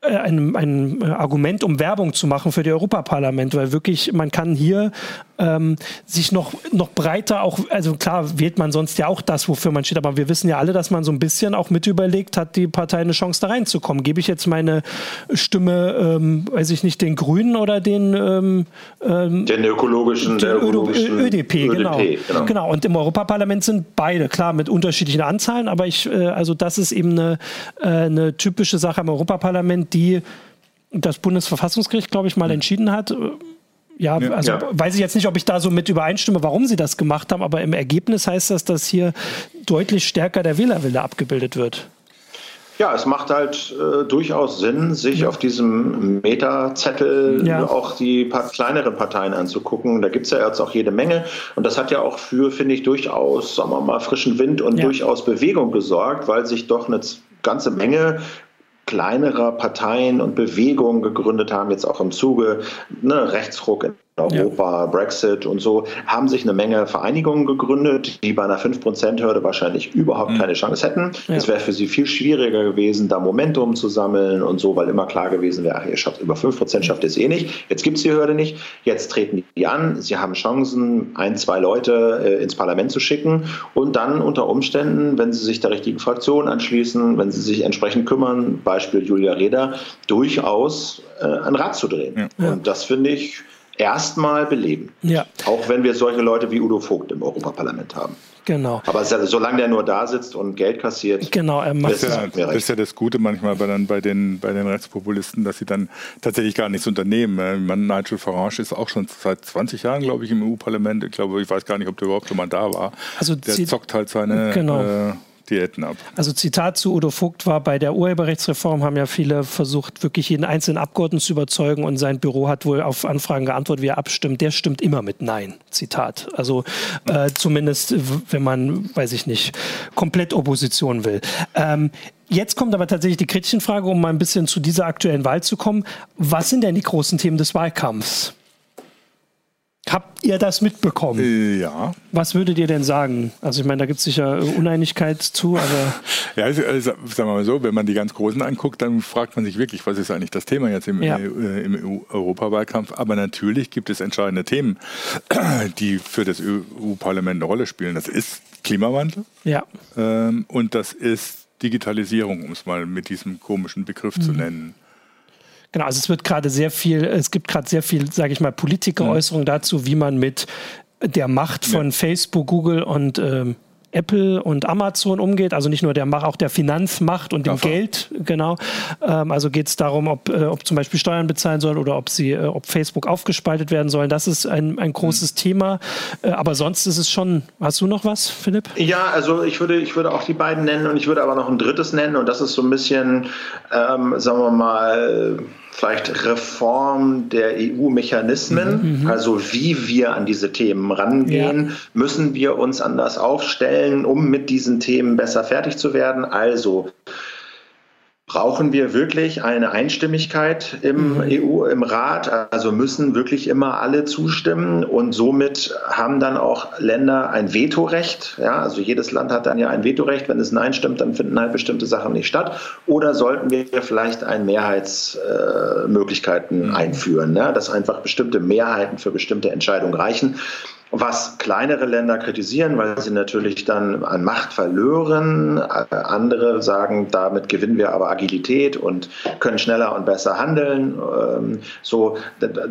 ein, ein Argument, um Werbung zu machen für die Europaparlament, weil wirklich man kann hier ähm, sich noch, noch breiter auch, also klar wählt man sonst ja auch das, wofür man steht, aber wir wissen ja alle, dass man so ein bisschen auch mit überlegt hat, die Partei eine Chance da reinzukommen. Gebe ich jetzt meine Stimme, ähm, weiß ich nicht, den Grünen oder den ähm, ähm den ökologischen, den ökologischen ÖDP, ÖDP genau. genau. genau. Und im Europaparlament sind beide, klar, mit unterschiedlichen Anzahlen, aber ich, äh, also das ist eben eine, äh, eine typische Sache im Europaparlament, die das Bundesverfassungsgericht, glaube ich, mal entschieden hat ja, also ja. weiß ich jetzt nicht, ob ich da so mit übereinstimme, warum sie das gemacht haben, aber im Ergebnis heißt das, dass hier deutlich stärker der Wählerwille abgebildet wird. Ja, es macht halt äh, durchaus Sinn, sich auf diesem Meta-Zettel ja. auch die paar kleineren Parteien anzugucken. Da gibt es ja jetzt auch jede Menge. Und das hat ja auch für, finde ich, durchaus, sagen wir mal, frischen Wind und ja. durchaus Bewegung gesorgt, weil sich doch eine ganze Menge kleinerer Parteien und Bewegungen gegründet haben, jetzt auch im Zuge ne, Rechtsruck in Europa, ja. Brexit und so, haben sich eine Menge Vereinigungen gegründet, die bei einer 5%-Hürde wahrscheinlich überhaupt mhm. keine Chance hätten. Ja. Es wäre für sie viel schwieriger gewesen, da Momentum zu sammeln und so, weil immer klar gewesen wäre, ach, ihr schafft über 5% schafft es eh nicht. Jetzt gibt es die Hürde nicht. Jetzt treten die an. Sie haben Chancen, ein, zwei Leute äh, ins Parlament zu schicken und dann unter Umständen, wenn sie sich der richtigen Fraktion anschließen, wenn sie sich entsprechend kümmern, Beispiel Julia Reda, durchaus äh, ein Rad zu drehen. Ja. Und das finde ich erstmal beleben. Ja. Auch wenn wir solche Leute wie Udo Vogt im Europaparlament haben. Genau. Aber solange der nur da sitzt und Geld kassiert, genau, er macht das, ist ja, das ist ja das Gute manchmal bei, dann, bei, den, bei den Rechtspopulisten, dass sie dann tatsächlich gar nichts unternehmen. Man, Nigel Farage ist auch schon seit 20 Jahren, glaube ich, im EU-Parlament. Ich glaube, ich weiß gar nicht, ob der überhaupt schon mal da war. Also der zockt halt seine genau. äh, Diäten ab. Also Zitat zu Udo Vogt war, bei der Urheberrechtsreform haben ja viele versucht, wirklich jeden einzelnen Abgeordneten zu überzeugen und sein Büro hat wohl auf Anfragen geantwortet, wie er abstimmt. Der stimmt immer mit Nein. Zitat. Also äh, zumindest, wenn man, weiß ich nicht, komplett Opposition will. Ähm, Jetzt kommt aber tatsächlich die kritische Frage, um mal ein bisschen zu dieser aktuellen Wahl zu kommen. Was sind denn die großen Themen des Wahlkampfs? Habt ihr das mitbekommen? Äh, ja. Was würdet ihr denn sagen? Also ich meine, da gibt es sicher Uneinigkeit zu, aber... [laughs] Ja, also, also, sagen wir mal so, wenn man die ganz Großen anguckt, dann fragt man sich wirklich, was ist eigentlich das Thema jetzt im, ja. äh, im Europawahlkampf? Aber natürlich gibt es entscheidende Themen, [clears throat] die für das EU-Parlament eine Rolle spielen. Das ist Klimawandel ja. Ähm, und das ist Digitalisierung, um es mal mit diesem komischen Begriff mhm. zu nennen. Genau, also es wird gerade sehr viel, es gibt gerade sehr viel, sage ich mal, Politikeräußerungen mhm. dazu, wie man mit der Macht von ja. Facebook, Google und ähm, Apple und Amazon umgeht, also nicht nur der auch der Finanzmacht und dem Davon. Geld, genau. Ähm, also geht es darum, ob, äh, ob zum Beispiel Steuern bezahlen sollen oder ob sie, äh, ob Facebook aufgespaltet werden sollen. Das ist ein, ein großes mhm. Thema. Äh, aber sonst ist es schon. Hast du noch was, Philipp? Ja, also ich würde, ich würde auch die beiden nennen und ich würde aber noch ein drittes nennen und das ist so ein bisschen, ähm, sagen wir mal vielleicht Reform der EU-Mechanismen, mhm, mhm. also wie wir an diese Themen rangehen, ja. müssen wir uns anders aufstellen, um mit diesen Themen besser fertig zu werden. Also Brauchen wir wirklich eine Einstimmigkeit im mhm. EU, im Rat? Also müssen wirklich immer alle zustimmen und somit haben dann auch Länder ein Vetorecht. Ja, also jedes Land hat dann ja ein Vetorecht. Wenn es Nein stimmt, dann finden halt bestimmte Sachen nicht statt. Oder sollten wir vielleicht ein Mehrheitsmöglichkeiten äh, mhm. einführen, ne? dass einfach bestimmte Mehrheiten für bestimmte Entscheidungen reichen? Was kleinere Länder kritisieren, weil sie natürlich dann an Macht verlören. Andere sagen, damit gewinnen wir aber Agilität und können schneller und besser handeln. Ähm, so,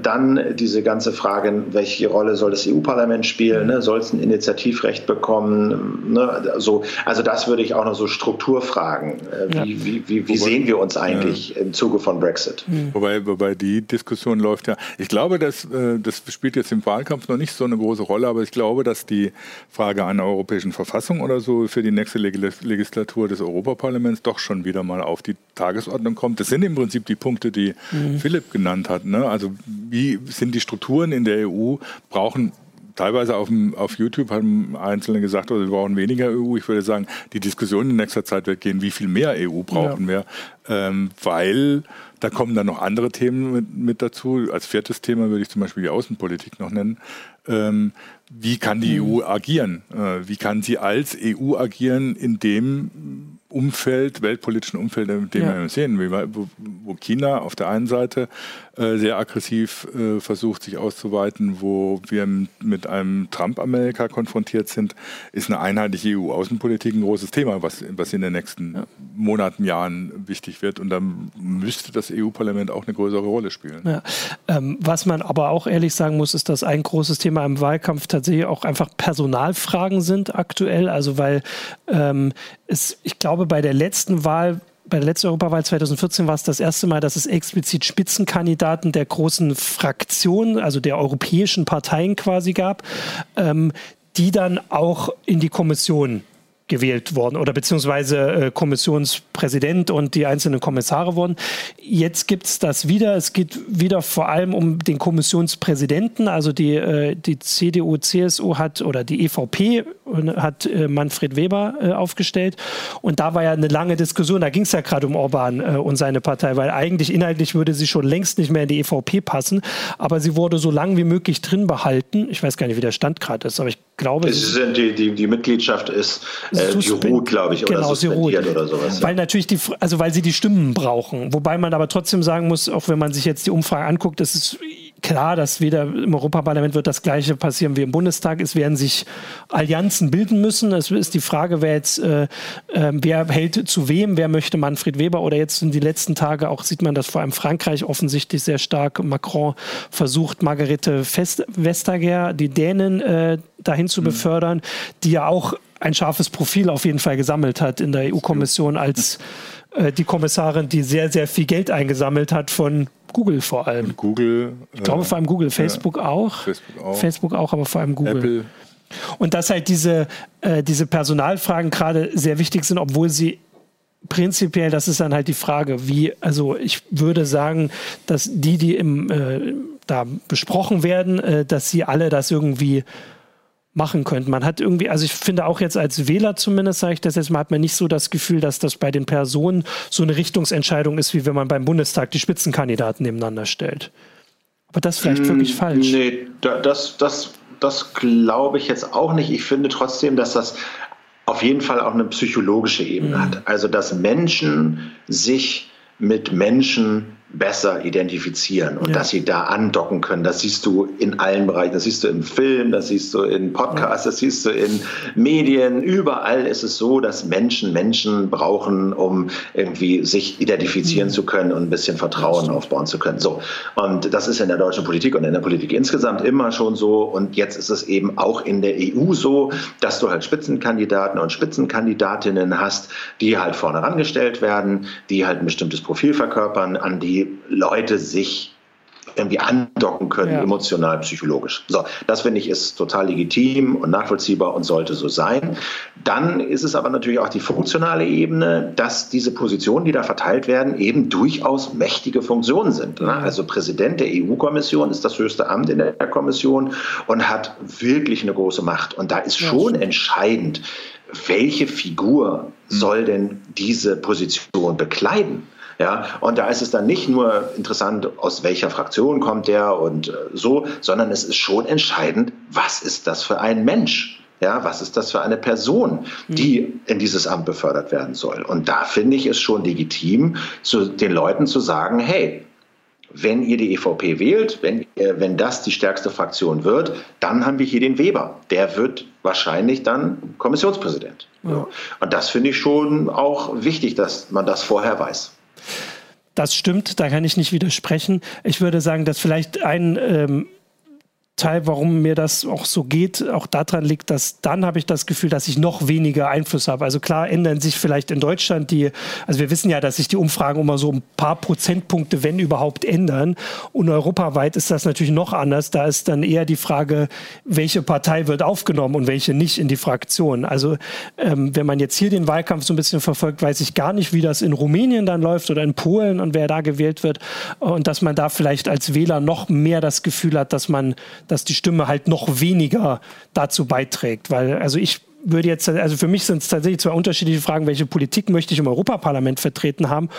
dann diese ganze Frage, welche Rolle soll das EU-Parlament spielen? Ne? Soll es ein Initiativrecht bekommen? Ne? So, also das würde ich auch noch so Strukturfragen. Äh, wie, wie, wie, wie sehen wir uns eigentlich ja. im Zuge von Brexit? Mhm. Wobei, wobei die Diskussion läuft ja. Ich glaube, dass, äh, das spielt jetzt im Wahlkampf noch nicht so eine große Rolle, aber ich glaube, dass die Frage einer europäischen Verfassung oder so für die nächste Legislatur des Europaparlaments doch schon wieder mal auf die Tagesordnung kommt. Das sind im Prinzip die Punkte, die mhm. Philipp genannt hat. Ne? Also wie sind die Strukturen in der EU, brauchen teilweise auf, dem, auf YouTube haben Einzelne gesagt, also wir brauchen weniger EU. Ich würde sagen, die Diskussion in nächster Zeit wird gehen, wie viel mehr EU brauchen ja. wir, ähm, weil da kommen dann noch andere Themen mit, mit, dazu. Als viertes Thema würde ich zum Beispiel die Außenpolitik noch nennen. Ähm, wie kann die mhm. EU agieren? Äh, wie kann sie als EU agieren in dem Umfeld, weltpolitischen Umfeld, in dem ja. wir sehen, wo China auf der einen Seite äh, sehr aggressiv äh, versucht, sich auszuweiten, wo wir mit einem Trump-Amerika konfrontiert sind, ist eine einheitliche EU-Außenpolitik ein großes Thema, was, was in den nächsten ja. Monaten, Jahren wichtig wird. Und dann müsste das EU-Parlament auch eine größere Rolle spielen. Ja. Ähm, was man aber auch ehrlich sagen muss, ist, dass ein großes Thema im Wahlkampf tatsächlich auch einfach Personalfragen sind aktuell. Also weil ähm, es, ich glaube, bei der letzten Wahl bei der letzten Europawahl 2014 war es das erste Mal, dass es explizit Spitzenkandidaten der großen Fraktionen, also der europäischen Parteien quasi gab, ähm, die dann auch in die Kommission gewählt worden oder beziehungsweise äh, Kommissionspräsident und die einzelnen Kommissare wurden. Jetzt gibt es das wieder. Es geht wieder vor allem um den Kommissionspräsidenten. Also die, äh, die CDU, CSU hat oder die EVP hat äh, Manfred Weber äh, aufgestellt. Und da war ja eine lange Diskussion. Da ging es ja gerade um Orban äh, und seine Partei, weil eigentlich inhaltlich würde sie schon längst nicht mehr in die EVP passen. Aber sie wurde so lang wie möglich drin behalten. Ich weiß gar nicht, wie der Stand gerade ist, aber ich glaube. Es sind die, die, die Mitgliedschaft ist äh, die ruht, glaube ich, genau, oder suspendiert sie ruht. oder sowas. Weil natürlich die, also weil sie die Stimmen brauchen. Wobei man aber trotzdem sagen muss, auch wenn man sich jetzt die Umfrage anguckt, das ist klar, dass wieder im Europaparlament wird das Gleiche passieren wie im Bundestag. Es werden sich Allianzen bilden müssen. Es ist die Frage, wer jetzt, äh, äh, wer hält zu wem, wer möchte Manfred Weber oder jetzt in die letzten Tage auch sieht man, dass vor allem Frankreich offensichtlich sehr stark Macron versucht, Margarete Vestager, die Dänen, äh, dahin zu mhm. befördern, die ja auch ein scharfes Profil auf jeden Fall gesammelt hat in der EU-Kommission als äh, die Kommissarin, die sehr, sehr viel Geld eingesammelt hat von Google vor allem. Und Google. Ich glaube vor allem Google, Facebook, ja, auch. Facebook auch. Facebook auch, aber vor allem Google. Apple. Und dass halt diese, äh, diese Personalfragen gerade sehr wichtig sind, obwohl sie prinzipiell, das ist dann halt die Frage, wie, also ich würde sagen, dass die, die im, äh, da besprochen werden, äh, dass sie alle das irgendwie machen könnten. Man hat irgendwie, also ich finde auch jetzt als Wähler zumindest, sage ich das jetzt mal, hat man nicht so das Gefühl, dass das bei den Personen so eine Richtungsentscheidung ist, wie wenn man beim Bundestag die Spitzenkandidaten nebeneinander stellt. Aber das ist vielleicht hm, wirklich falsch. Nee, das, das, das glaube ich jetzt auch nicht. Ich finde trotzdem, dass das auf jeden Fall auch eine psychologische Ebene mhm. hat. Also, dass Menschen sich mit Menschen besser identifizieren und ja. dass sie da andocken können. Das siehst du in allen Bereichen. Das siehst du im Film, das siehst du in Podcasts, das siehst du in Medien. Überall ist es so, dass Menschen Menschen brauchen, um irgendwie sich identifizieren mhm. zu können und ein bisschen Vertrauen aufbauen zu können. So. Und das ist in der deutschen Politik und in der Politik insgesamt immer schon so. Und jetzt ist es eben auch in der EU so, dass du halt Spitzenkandidaten und Spitzenkandidatinnen hast, die halt vorne rangestellt werden, die halt ein bestimmtes Profil verkörpern, an die Leute sich irgendwie andocken können, ja. emotional, psychologisch. So, das finde ich ist total legitim und nachvollziehbar und sollte so sein. Dann ist es aber natürlich auch die funktionale Ebene, dass diese Positionen, die da verteilt werden, eben durchaus mächtige Funktionen sind. Ne? Also Präsident der EU-Kommission ist das höchste Amt in der Kommission und hat wirklich eine große Macht. Und da ist schon entscheidend, welche Figur soll denn diese Position bekleiden? Ja, und da ist es dann nicht nur interessant, aus welcher Fraktion kommt der und äh, so, sondern es ist schon entscheidend, was ist das für ein Mensch? Ja, was ist das für eine Person, die in dieses Amt befördert werden soll? Und da finde ich es schon legitim, zu den Leuten zu sagen, hey, wenn ihr die EVP wählt, wenn, wenn das die stärkste Fraktion wird, dann haben wir hier den Weber. Der wird wahrscheinlich dann Kommissionspräsident. Ja. Und das finde ich schon auch wichtig, dass man das vorher weiß. Das stimmt, da kann ich nicht widersprechen. Ich würde sagen, dass vielleicht ein ähm, Teil, warum mir das auch so geht, auch daran liegt, dass dann habe ich das Gefühl, dass ich noch weniger Einfluss habe. Also klar ändern sich vielleicht in Deutschland die, also wir wissen ja, dass sich die Umfragen immer so ein paar Prozentpunkte, wenn überhaupt, ändern. Und europaweit ist das natürlich noch anders. Da ist dann eher die Frage, welche Partei wird aufgenommen und welche nicht in die Fraktion. Also ähm, wenn man jetzt hier den Wahlkampf so ein bisschen verfolgt, weiß ich gar nicht, wie das in Rumänien dann läuft oder in Polen und wer da gewählt wird. Und dass man da vielleicht als Wähler noch mehr das Gefühl hat, dass man dass die Stimme halt noch weniger dazu beiträgt. Weil, also ich würde jetzt, also für mich sind es tatsächlich zwei unterschiedliche Fragen, welche Politik möchte ich im Europaparlament vertreten haben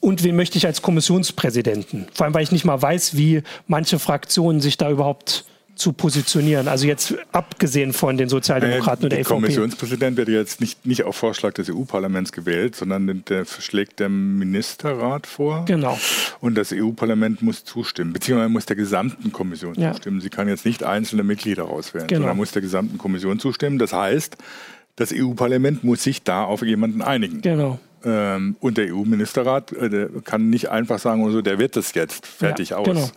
und wen möchte ich als Kommissionspräsidenten. Vor allem, weil ich nicht mal weiß, wie manche Fraktionen sich da überhaupt zu positionieren? Also jetzt abgesehen von den Sozialdemokraten äh, oder der EVP. Der Kommissionspräsident wird jetzt nicht, nicht auf Vorschlag des EU-Parlaments gewählt, sondern der schlägt der Ministerrat vor. Genau. Und das EU-Parlament muss zustimmen, beziehungsweise muss der gesamten Kommission ja. zustimmen. Sie kann jetzt nicht einzelne Mitglieder auswählen, genau. sondern muss der gesamten Kommission zustimmen. Das heißt, das EU-Parlament muss sich da auf jemanden einigen. Genau. Ähm, und der EU-Ministerrat äh, kann nicht einfach sagen, also, der wird das jetzt fertig ja, aus. Genau.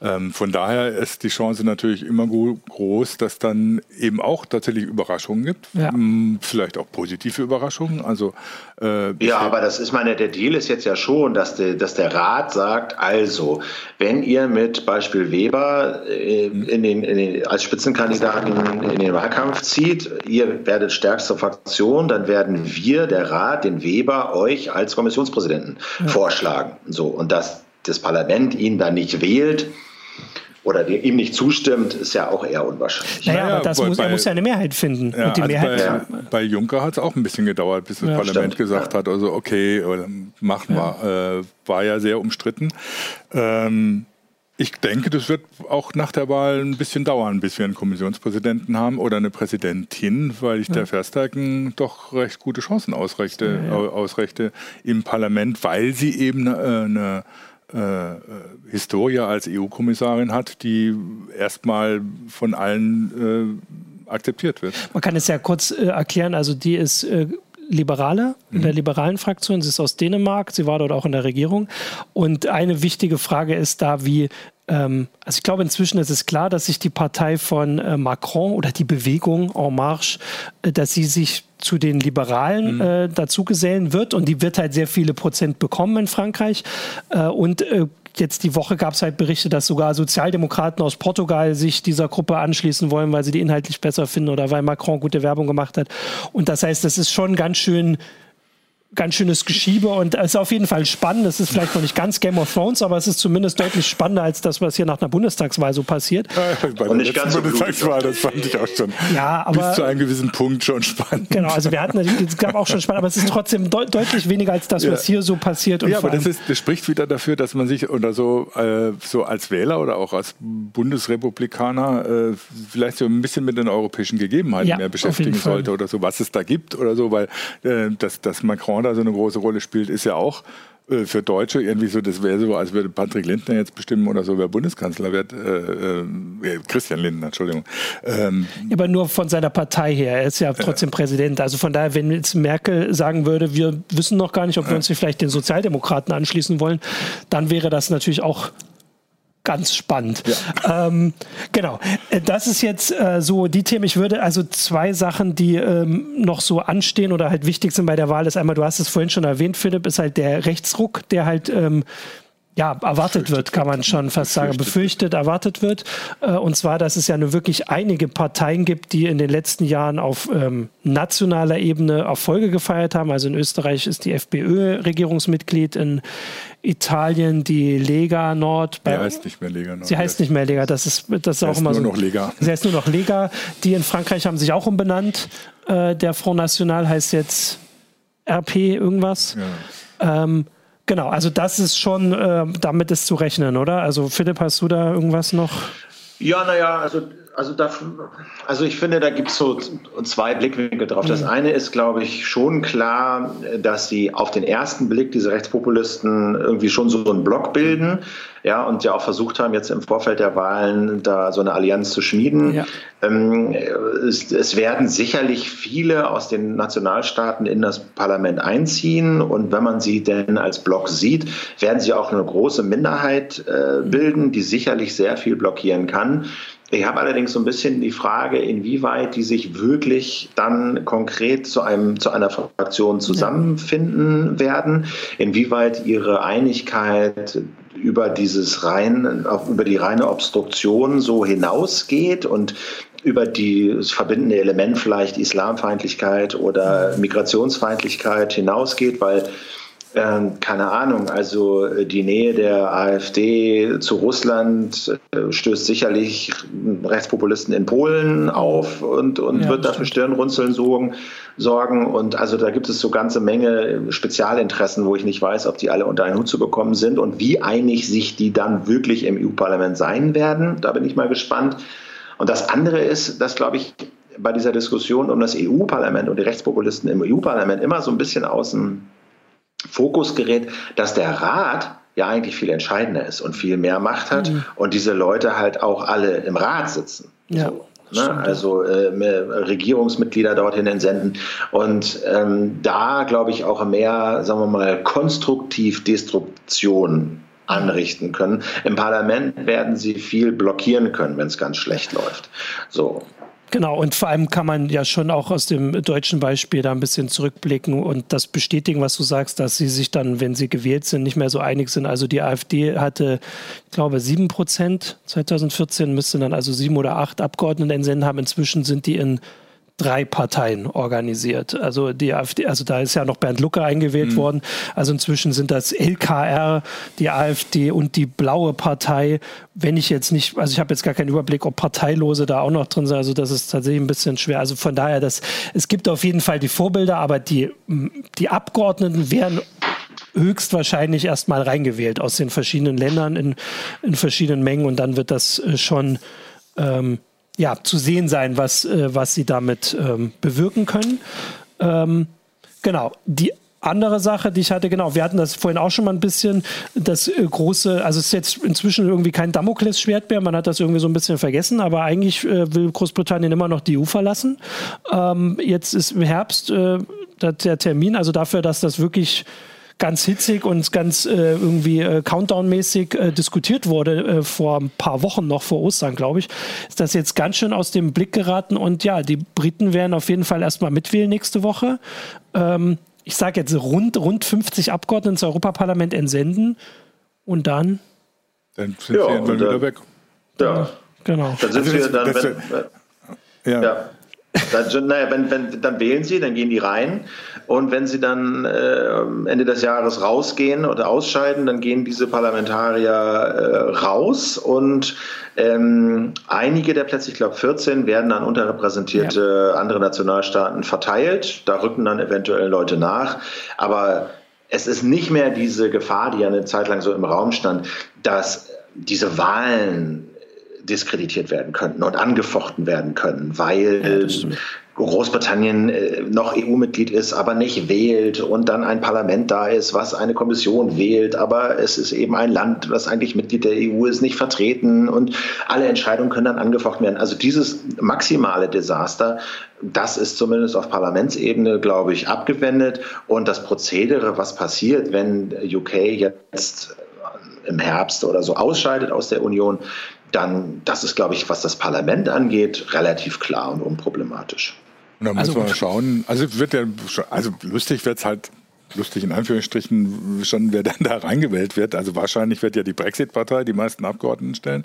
Ähm, von daher ist die Chance natürlich immer groß, dass dann eben auch tatsächlich Überraschungen gibt. Ja. Hm, vielleicht auch positive Überraschungen. Also, äh, ja, aber das ist meine, der Deal ist jetzt ja schon, dass, de, dass der Rat sagt, also, wenn ihr mit Beispiel Weber äh, in den, in den, als Spitzenkandidaten in den Wahlkampf zieht, ihr werdet stärkste Fraktion, dann werden wir, der Rat, den Weber euch als Kommissionspräsidenten ja. vorschlagen. So, und dass das Parlament ihn dann nicht wählt, oder die ihm nicht zustimmt, ist ja auch eher unwahrscheinlich. Naja, naja aber das muss, bei, er muss ja eine Mehrheit finden. Ja, also Mehrheit, bei, ja. bei, Juncker hat es auch ein bisschen gedauert, bis das ja, Parlament stimmt, gesagt hat, also okay, machen wir. Äh, war ja sehr umstritten. Ähm, ich denke, das wird auch nach der Wahl ein bisschen dauern, bis wir einen Kommissionspräsidenten haben oder eine Präsidentin, weil ich ja. der Verstärken doch recht gute Chancen ausrechte, ja, ja. ausrechte im Parlament, weil sie eben eine, äh, eine äh, Historia als EU-Kommissarin hat, die erstmal von allen äh, akzeptiert wird. Man kann es ja kurz äh, erklären, also die ist äh, Liberale, in der mhm. liberalen Fraktion. Sie ist aus Dänemark, sie war dort auch in der Regierung. Und eine wichtige Frage ist da, wie ähm, also ich glaube, inzwischen ist es klar, dass sich die Partei von äh, Macron oder die Bewegung En Marche, äh, dass sie sich zu den Liberalen mhm. äh, dazugesellen wird und die wird halt sehr viele Prozent bekommen in Frankreich. Äh, und äh, jetzt die Woche gab es halt Berichte, dass sogar Sozialdemokraten aus Portugal sich dieser Gruppe anschließen wollen, weil sie die inhaltlich besser finden oder weil Macron gute Werbung gemacht hat. Und das heißt, das ist schon ganz schön ganz schönes Geschiebe und es ist auf jeden Fall spannend. Es ist vielleicht noch nicht ganz Game of Thrones, aber es ist zumindest deutlich spannender als das, was hier nach einer Bundestagswahl so passiert. Ja, bei und der letzten so Bundestagswahl, das fand ich auch schon ja, aber, bis zu einem gewissen Punkt schon spannend. Genau, also wir hatten, es gab auch schon spannend, aber es ist trotzdem de deutlich weniger als das, was hier so passiert. ja, aber das, ist, das spricht wieder dafür, dass man sich oder so, äh, so als Wähler oder auch als Bundesrepublikaner äh, vielleicht so ein bisschen mit den europäischen Gegebenheiten ja, mehr beschäftigen sollte oder so, was es da gibt oder so, weil äh, das, das Macron Macron da so eine große Rolle spielt, ist ja auch äh, für Deutsche irgendwie so, das wäre so, als würde Patrick Lindner jetzt bestimmen oder so, wer Bundeskanzler wird. Äh, äh, Christian Lindner, Entschuldigung. Ähm, aber nur von seiner Partei her. Er ist ja trotzdem äh, Präsident. Also von daher, wenn jetzt Merkel sagen würde, wir wissen noch gar nicht, ob wir uns vielleicht den Sozialdemokraten anschließen wollen, dann wäre das natürlich auch ganz spannend. Ja. Ähm, genau, äh, das ist jetzt äh, so die Themen. Ich würde also zwei Sachen, die ähm, noch so anstehen oder halt wichtig sind bei der Wahl, ist einmal, du hast es vorhin schon erwähnt, Philipp, ist halt der Rechtsruck, der halt ähm, ja, erwartet wird, kann man schon fast sagen, befürchtet, erwartet wird. Äh, und zwar, dass es ja nur wirklich einige Parteien gibt, die in den letzten Jahren auf ähm, nationaler Ebene Erfolge gefeiert haben. Also in Österreich ist die FPÖ Regierungsmitglied, in Italien die Lega Nord. Sie heißt nicht mehr Lega Nord. Sie heißt nicht mehr Lega, das ist, das ist auch immer nur so. Noch Lega. Sie heißt nur noch Lega. Die in Frankreich haben sich auch umbenannt. Äh, der Front National heißt jetzt RP irgendwas. Ja. Ähm, Genau, also das ist schon, äh, damit ist zu rechnen, oder? Also Philipp, hast du da irgendwas noch? Ja, naja, also also, da, also ich finde, da gibt es so zwei Blickwinkel drauf. Das mhm. eine ist, glaube ich, schon klar, dass sie auf den ersten Blick diese Rechtspopulisten irgendwie schon so einen Block bilden, ja, und ja auch versucht haben, jetzt im Vorfeld der Wahlen da so eine Allianz zu schmieden. Ja. Ähm, es, es, werden sicherlich viele aus den Nationalstaaten in das Parlament einziehen und wenn man sie denn als Block sieht, werden sie auch eine große Minderheit äh, bilden, die sicherlich sehr viel blockieren kann. Ich habe allerdings so ein bisschen die Frage, inwieweit die sich wirklich dann konkret zu, einem, zu einer Fraktion zusammenfinden werden, inwieweit ihre Einigkeit über dieses rein, über die reine Obstruktion so hinausgeht und über das verbindende Element vielleicht Islamfeindlichkeit oder Migrationsfeindlichkeit hinausgeht, weil ähm, keine Ahnung, also äh, die Nähe der AfD zu Russland äh, stößt sicherlich Rechtspopulisten in Polen auf und, und ja, wird dafür Stirnrunzeln sorgen, sorgen. Und also da gibt es so ganze Menge Spezialinteressen, wo ich nicht weiß, ob die alle unter einen Hut zu bekommen sind und wie einig sich die dann wirklich im EU-Parlament sein werden. Da bin ich mal gespannt. Und das andere ist, dass, glaube ich, bei dieser Diskussion um das EU-Parlament und die Rechtspopulisten im EU-Parlament immer so ein bisschen außen Fokus gerät, dass der Rat ja eigentlich viel entscheidender ist und viel mehr Macht hat mhm. und diese Leute halt auch alle im Rat sitzen. Ja. So. Ne? Also äh, Regierungsmitglieder dorthin entsenden. Und ähm, da glaube ich auch mehr, sagen wir mal, konstruktiv Destruktion anrichten können. Im Parlament werden sie viel blockieren können, wenn es ganz schlecht läuft. So. Genau, und vor allem kann man ja schon auch aus dem deutschen Beispiel da ein bisschen zurückblicken und das bestätigen, was du sagst, dass sie sich dann, wenn sie gewählt sind, nicht mehr so einig sind. Also die AfD hatte, ich glaube, sieben Prozent 2014, müsste dann also sieben oder acht Abgeordnete entsenden haben. Inzwischen sind die in drei Parteien organisiert. Also die AfD, also da ist ja noch Bernd Lucke eingewählt mhm. worden. Also inzwischen sind das LKR, die AfD und die Blaue Partei. Wenn ich jetzt nicht, also ich habe jetzt gar keinen Überblick, ob Parteilose da auch noch drin sind. Also das ist tatsächlich ein bisschen schwer. Also von daher, das, es gibt auf jeden Fall die Vorbilder, aber die, die Abgeordneten werden höchstwahrscheinlich erstmal reingewählt aus den verschiedenen Ländern in, in verschiedenen Mengen und dann wird das äh, schon ähm, ja, zu sehen sein, was, äh, was sie damit ähm, bewirken können. Ähm, genau, die andere Sache, die ich hatte, genau, wir hatten das vorhin auch schon mal ein bisschen, das äh, große, also es ist jetzt inzwischen irgendwie kein Damoklesschwert mehr, man hat das irgendwie so ein bisschen vergessen, aber eigentlich äh, will Großbritannien immer noch die EU verlassen. Ähm, jetzt ist im Herbst äh, der Termin, also dafür, dass das wirklich ganz hitzig und ganz äh, irgendwie äh, Countdown-mäßig äh, diskutiert wurde äh, vor ein paar Wochen noch vor Ostern, glaube ich, ist das jetzt ganz schön aus dem Blick geraten und ja, die Briten werden auf jeden Fall erstmal mitwählen nächste Woche. Ähm, ich sage jetzt rund, rund 50 Abgeordnete ins Europaparlament entsenden und dann. Dann sind ja, wir wieder weg. Ja, genau. Dann sind also wir dann, wenn, ja. ja. Dann, naja, wenn, wenn, dann wählen sie, dann gehen die rein. Und wenn sie dann äh, Ende des Jahres rausgehen oder ausscheiden, dann gehen diese Parlamentarier äh, raus. Und ähm, einige der Plätze, ich glaube 14, werden an unterrepräsentierte ja. andere Nationalstaaten verteilt. Da rücken dann eventuell Leute nach. Aber es ist nicht mehr diese Gefahr, die ja eine Zeit lang so im Raum stand, dass diese Wahlen diskreditiert werden könnten und angefochten werden können, weil ja, Großbritannien äh, noch EU-Mitglied ist, aber nicht wählt und dann ein Parlament da ist, was eine Kommission wählt, aber es ist eben ein Land, was eigentlich Mitglied der EU ist, nicht vertreten und alle Entscheidungen können dann angefochten werden. Also dieses maximale Desaster, das ist zumindest auf Parlamentsebene, glaube ich, abgewendet und das Prozedere, was passiert, wenn UK jetzt im Herbst oder so ausscheidet aus der Union, dann, das ist, glaube ich, was das Parlament angeht, relativ klar und unproblematisch. Und da also, müssen wir schauen, also wird ja, also lustig wird es halt lustig in Anführungsstrichen schon, wer dann da reingewählt wird. Also wahrscheinlich wird ja die Brexit-Partei die meisten Abgeordneten stellen.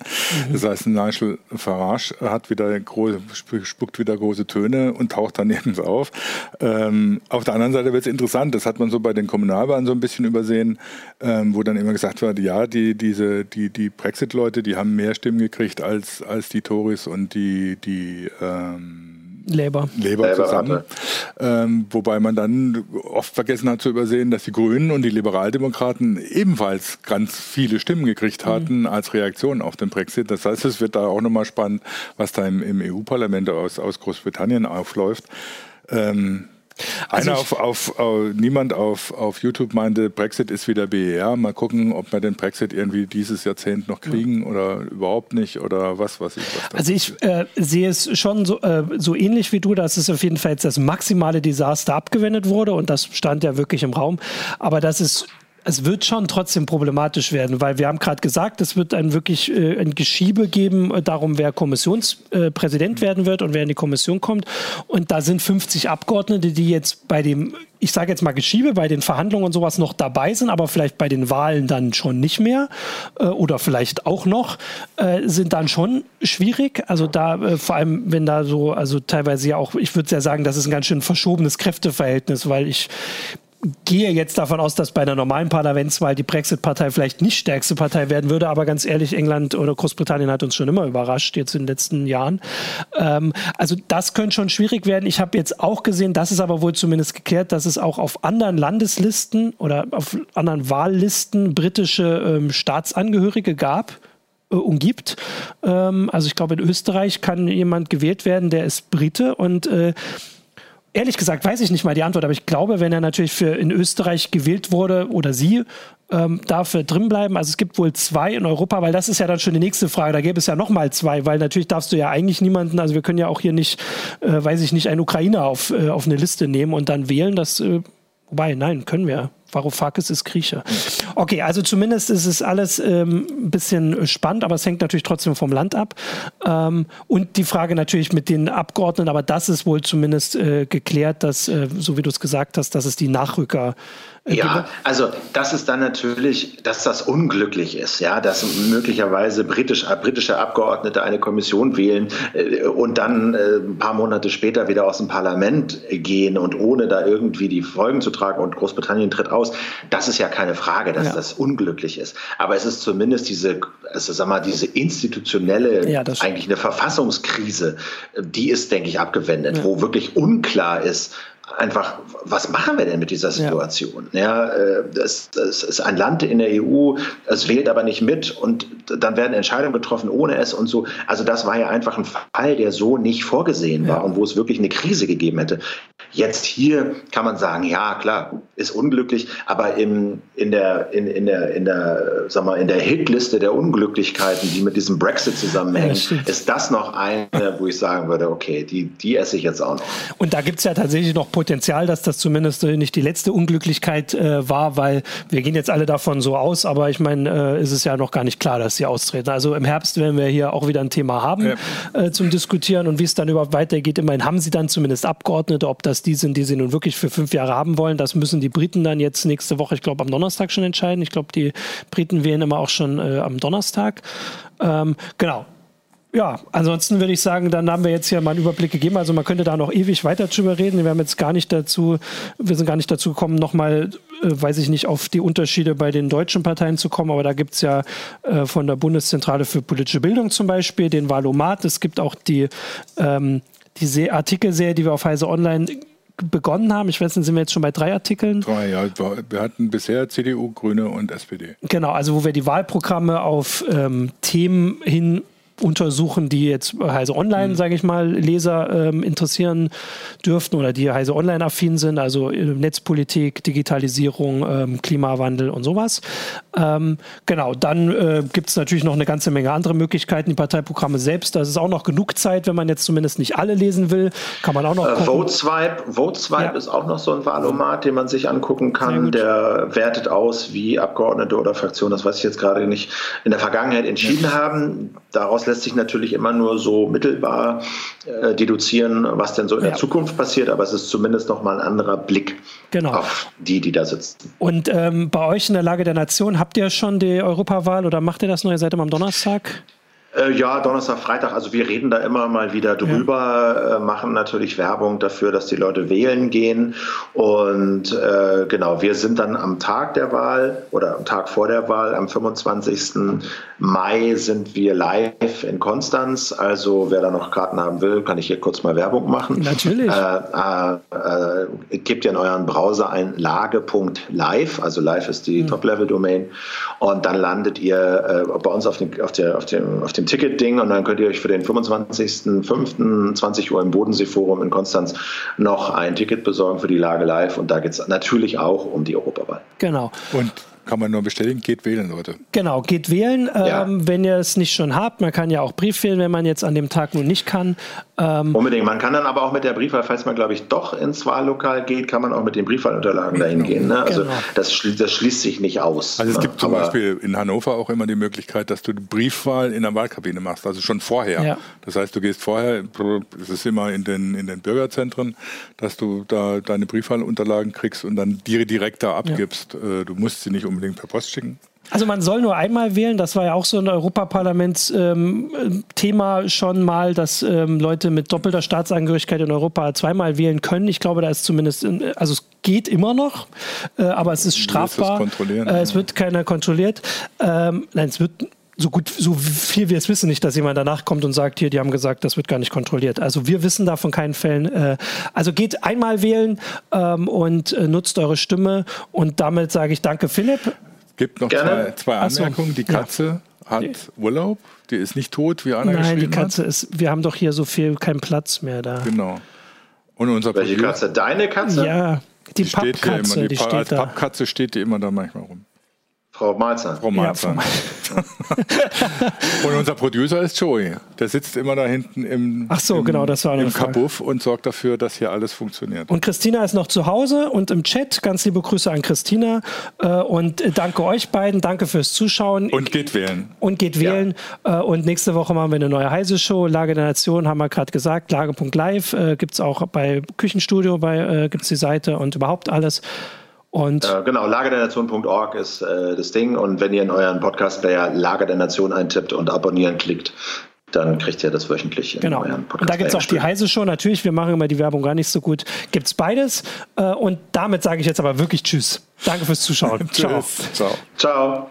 Mhm. Das heißt, Nigel Farage hat wieder große, spuckt wieder große Töne und taucht dann [laughs] nirgends auf. Ähm, auf der anderen Seite wird es interessant, das hat man so bei den Kommunalwahlen so ein bisschen übersehen, ähm, wo dann immer gesagt wird, ja, die, diese, die, die Brexit-Leute, die haben mehr Stimmen gekriegt als, als die Tories und die, die ähm, Labour. Labour zusammen. Ähm, wobei man dann oft vergessen hat zu übersehen, dass die Grünen und die Liberaldemokraten ebenfalls ganz viele Stimmen gekriegt mhm. hatten mhm. als Reaktion auf den Brexit. Das heißt, es wird da auch nochmal spannend, was da im, im EU-Parlament aus, aus Großbritannien aufläuft. Ähm, also Einer auf, auf, auf, niemand auf, auf YouTube meinte, Brexit ist wieder BER. Mal gucken, ob wir den Brexit irgendwie dieses Jahrzehnt noch kriegen ja. oder überhaupt nicht oder was weiß ich. Was also ich äh, sehe es schon so, äh, so ähnlich wie du, dass es auf jeden Fall jetzt das maximale Desaster abgewendet wurde und das stand ja wirklich im Raum. Aber das ist es wird schon trotzdem problematisch werden, weil wir haben gerade gesagt, es wird ein wirklich äh, ein Geschiebe geben äh, darum, wer Kommissionspräsident äh, werden wird und wer in die Kommission kommt. Und da sind 50 Abgeordnete, die jetzt bei dem, ich sage jetzt mal Geschiebe, bei den Verhandlungen und sowas noch dabei sind, aber vielleicht bei den Wahlen dann schon nicht mehr äh, oder vielleicht auch noch, äh, sind dann schon schwierig. Also da vor allem, wenn da so, also teilweise ja auch, ich würde ja sagen, das ist ein ganz schön verschobenes Kräfteverhältnis, weil ich gehe jetzt davon aus, dass bei einer normalen Parlamentswahl die Brexit-Partei vielleicht nicht stärkste Partei werden würde, aber ganz ehrlich, England oder Großbritannien hat uns schon immer überrascht, jetzt in den letzten Jahren. Ähm, also das könnte schon schwierig werden. Ich habe jetzt auch gesehen, das ist aber wohl zumindest geklärt, dass es auch auf anderen Landeslisten oder auf anderen Wahllisten britische ähm, Staatsangehörige gab äh, und gibt. Ähm, also ich glaube, in Österreich kann jemand gewählt werden, der ist Brite und äh, Ehrlich gesagt weiß ich nicht mal die Antwort, aber ich glaube, wenn er natürlich für in Österreich gewählt wurde oder sie, ähm, darf er drin bleiben. Also es gibt wohl zwei in Europa, weil das ist ja dann schon die nächste Frage. Da gäbe es ja nochmal zwei, weil natürlich darfst du ja eigentlich niemanden, also wir können ja auch hier nicht, äh, weiß ich nicht, einen Ukrainer auf, äh, auf eine Liste nehmen und dann wählen. Das, äh, wobei, nein, können wir. Varoufakis ist Grieche. Okay, also zumindest ist es alles ähm, ein bisschen spannend, aber es hängt natürlich trotzdem vom Land ab. Ähm, und die Frage natürlich mit den Abgeordneten, aber das ist wohl zumindest äh, geklärt, dass, äh, so wie du es gesagt hast, dass es die Nachrücker ja, also das ist dann natürlich, dass das unglücklich ist, ja, dass möglicherweise britisch, britische Abgeordnete eine Kommission wählen äh, und dann äh, ein paar Monate später wieder aus dem Parlament gehen und ohne da irgendwie die Folgen zu tragen und Großbritannien tritt aus. Das ist ja keine Frage, dass ja. das unglücklich ist. Aber es ist zumindest diese, also sag mal, diese institutionelle, ja, eigentlich eine Verfassungskrise, die ist, denke ich, abgewendet, ja. wo wirklich unklar ist, einfach, was machen wir denn mit dieser Situation? Ja, ja äh, es, es, ist ein Land in der EU, es wählt aber nicht mit und dann werden Entscheidungen getroffen ohne es und so. Also das war ja einfach ein Fall, der so nicht vorgesehen war ja. und wo es wirklich eine Krise gegeben hätte. Jetzt hier kann man sagen, ja klar, ist unglücklich, aber im, in der in, in der in der sag mal in der Hitliste der Unglücklichkeiten, die mit diesem Brexit zusammenhängen, ja, ist das noch eine, wo ich sagen würde, okay, die die esse ich jetzt auch noch. Und da gibt es ja tatsächlich noch Potenzial, dass das zumindest nicht die letzte Unglücklichkeit äh, war, weil wir gehen jetzt alle davon so aus, aber ich meine, äh, ist es ja noch gar nicht klar, dass sie austreten. Also im Herbst werden wir hier auch wieder ein Thema haben ja. äh, zum Diskutieren und wie es dann überhaupt weitergeht. Immerhin haben sie dann zumindest Abgeordnete, ob das die sind, die sie nun wirklich für fünf Jahre haben wollen. Das müssen die Briten dann jetzt nächste Woche, ich glaube am Donnerstag schon entscheiden. Ich glaube, die Briten wählen immer auch schon äh, am Donnerstag. Ähm, genau, ja, ansonsten würde ich sagen, dann haben wir jetzt hier mal einen Überblick gegeben. Also man könnte da noch ewig weiter drüber reden. Wir haben jetzt gar nicht dazu, wir sind gar nicht dazu gekommen, nochmal, äh, weiß ich nicht, auf die Unterschiede bei den deutschen Parteien zu kommen. Aber da gibt es ja äh, von der Bundeszentrale für politische Bildung zum Beispiel den Valomat. Es gibt auch die, ähm, die Artikelserie, die wir auf Heise Online begonnen haben. Ich weiß nicht, sind wir jetzt schon bei drei Artikeln? Drei, ja. Wir hatten bisher CDU, Grüne und SPD. Genau, also wo wir die Wahlprogramme auf ähm, Themen hin untersuchen, die jetzt Heise Online, mhm. sage ich mal, Leser ähm, interessieren dürften oder die Heise Online affin sind, also äh, Netzpolitik, Digitalisierung, ähm, Klimawandel und sowas. Ähm, genau, dann äh, gibt es natürlich noch eine ganze Menge andere Möglichkeiten, die Parteiprogramme selbst. Da ist auch noch genug Zeit, wenn man jetzt zumindest nicht alle lesen will, kann man auch noch. Äh, VoteSwipe, VoteSwipe ja. ist auch noch so ein Wahlomat, den man sich angucken kann. Der wertet aus, wie Abgeordnete oder Fraktionen, das weiß ich jetzt gerade nicht, in der Vergangenheit entschieden ja. haben. Daraus daraus lässt sich natürlich immer nur so mittelbar äh, deduzieren, was denn so in ja. der Zukunft passiert, aber es ist zumindest noch mal ein anderer Blick genau. auf die, die da sitzen. Und ähm, bei euch in der Lage der Nation, habt ihr schon die Europawahl oder macht ihr das neue Seite am Donnerstag? Äh, ja, Donnerstag, Freitag. Also wir reden da immer mal wieder drüber, ja. äh, machen natürlich Werbung dafür, dass die Leute wählen gehen. Und äh, genau, wir sind dann am Tag der Wahl oder am Tag vor der Wahl, am 25. Mai sind wir live in Konstanz. Also wer da noch Karten haben will, kann ich hier kurz mal Werbung machen. Natürlich. Äh, gebt ihr in euren Browser ein lage.live, also live ist die mhm. Top-Level-Domain. Und dann landet ihr bei uns auf dem, auf der, auf dem, auf dem dem Ticket-Ding und dann könnt ihr euch für den 25.05. Uhr im Bodenseeforum in Konstanz noch ein Ticket besorgen für die Lage live und da geht es natürlich auch um die Europawahl. Genau. Und kann man nur bestätigen, geht wählen, Leute. Genau, geht wählen, ja. ähm, wenn ihr es nicht schon habt. Man kann ja auch Brief wählen, wenn man jetzt an dem Tag nun nicht kann. Ähm, Unbedingt. Man kann dann aber auch mit der Briefwahl, falls man, glaube ich, doch ins Wahllokal geht, kann man auch mit den Briefwahlunterlagen dahin gehen. Ne? Also genau. das, das, schließt sich nicht aus. Also es ne? gibt zum aber Beispiel in Hannover auch immer die Möglichkeit, dass du die Briefwahl in der Wahlkabine machst, also schon vorher. Ja. Das heißt, du gehst vorher, es ist immer in den, in den Bürgerzentren, dass du da deine Briefwahlunterlagen kriegst und dann die direkt da abgibst. Ja. Äh, du musst sie nicht unbedingt per Post schicken. Also man soll nur einmal wählen, das war ja auch so ein Europaparlaments-Thema ähm, schon mal, dass ähm, Leute mit doppelter Staatsangehörigkeit in Europa zweimal wählen können. Ich glaube, da ist zumindest, in, also es geht immer noch, äh, aber es ist strafbar. kontrollieren, äh, es wird keiner kontrolliert. Ähm, nein, es wird so gut, so viel wir es wissen, nicht, dass jemand danach kommt und sagt, hier, die haben gesagt, das wird gar nicht kontrolliert. Also wir wissen da von keinen Fällen. Äh, also geht einmal wählen ähm, und äh, nutzt eure Stimme. Und damit sage ich danke, Philipp. Es gibt noch zwei, zwei, Anmerkungen. Die Katze ja. hat Urlaub, die ist nicht tot, wie Anna Nein, die Katze hat. ist, wir haben doch hier so viel, keinen Platz mehr da. Genau. Und unser Welche Katze? Deine Katze? Ja, die, die Pappkatze. Die, die steht als da. Pappkatze steht die immer da manchmal rum. Frau Malzer. Frau Malzer. Ja, und unser Producer ist Joey. Der sitzt immer da hinten im, Ach so, im, genau, das war im Kabuff und sorgt dafür, dass hier alles funktioniert. Und Christina ist noch zu Hause und im Chat. Ganz liebe Grüße an Christina. Äh, und danke euch beiden. Danke fürs Zuschauen. Und geht wählen. Und geht wählen. Ja. Äh, und nächste Woche machen wir eine neue Heise-Show. Lage der Nation haben wir gerade gesagt. Lage.live äh, gibt es auch bei Küchenstudio, bei, gibt es die Seite und überhaupt alles. Und äh, genau, lagerdernation.org ist äh, das Ding. Und wenn ihr in euren Podcast-Player Lager der Nation eintippt und abonnieren klickt, dann kriegt ihr das wöchentlich. Genau. Und da gibt es auch die Heise Show. Natürlich, wir machen immer die Werbung gar nicht so gut. Gibt es beides. Äh, und damit sage ich jetzt aber wirklich Tschüss. Danke fürs Zuschauen. [laughs] Ciao. Ciao. Ciao.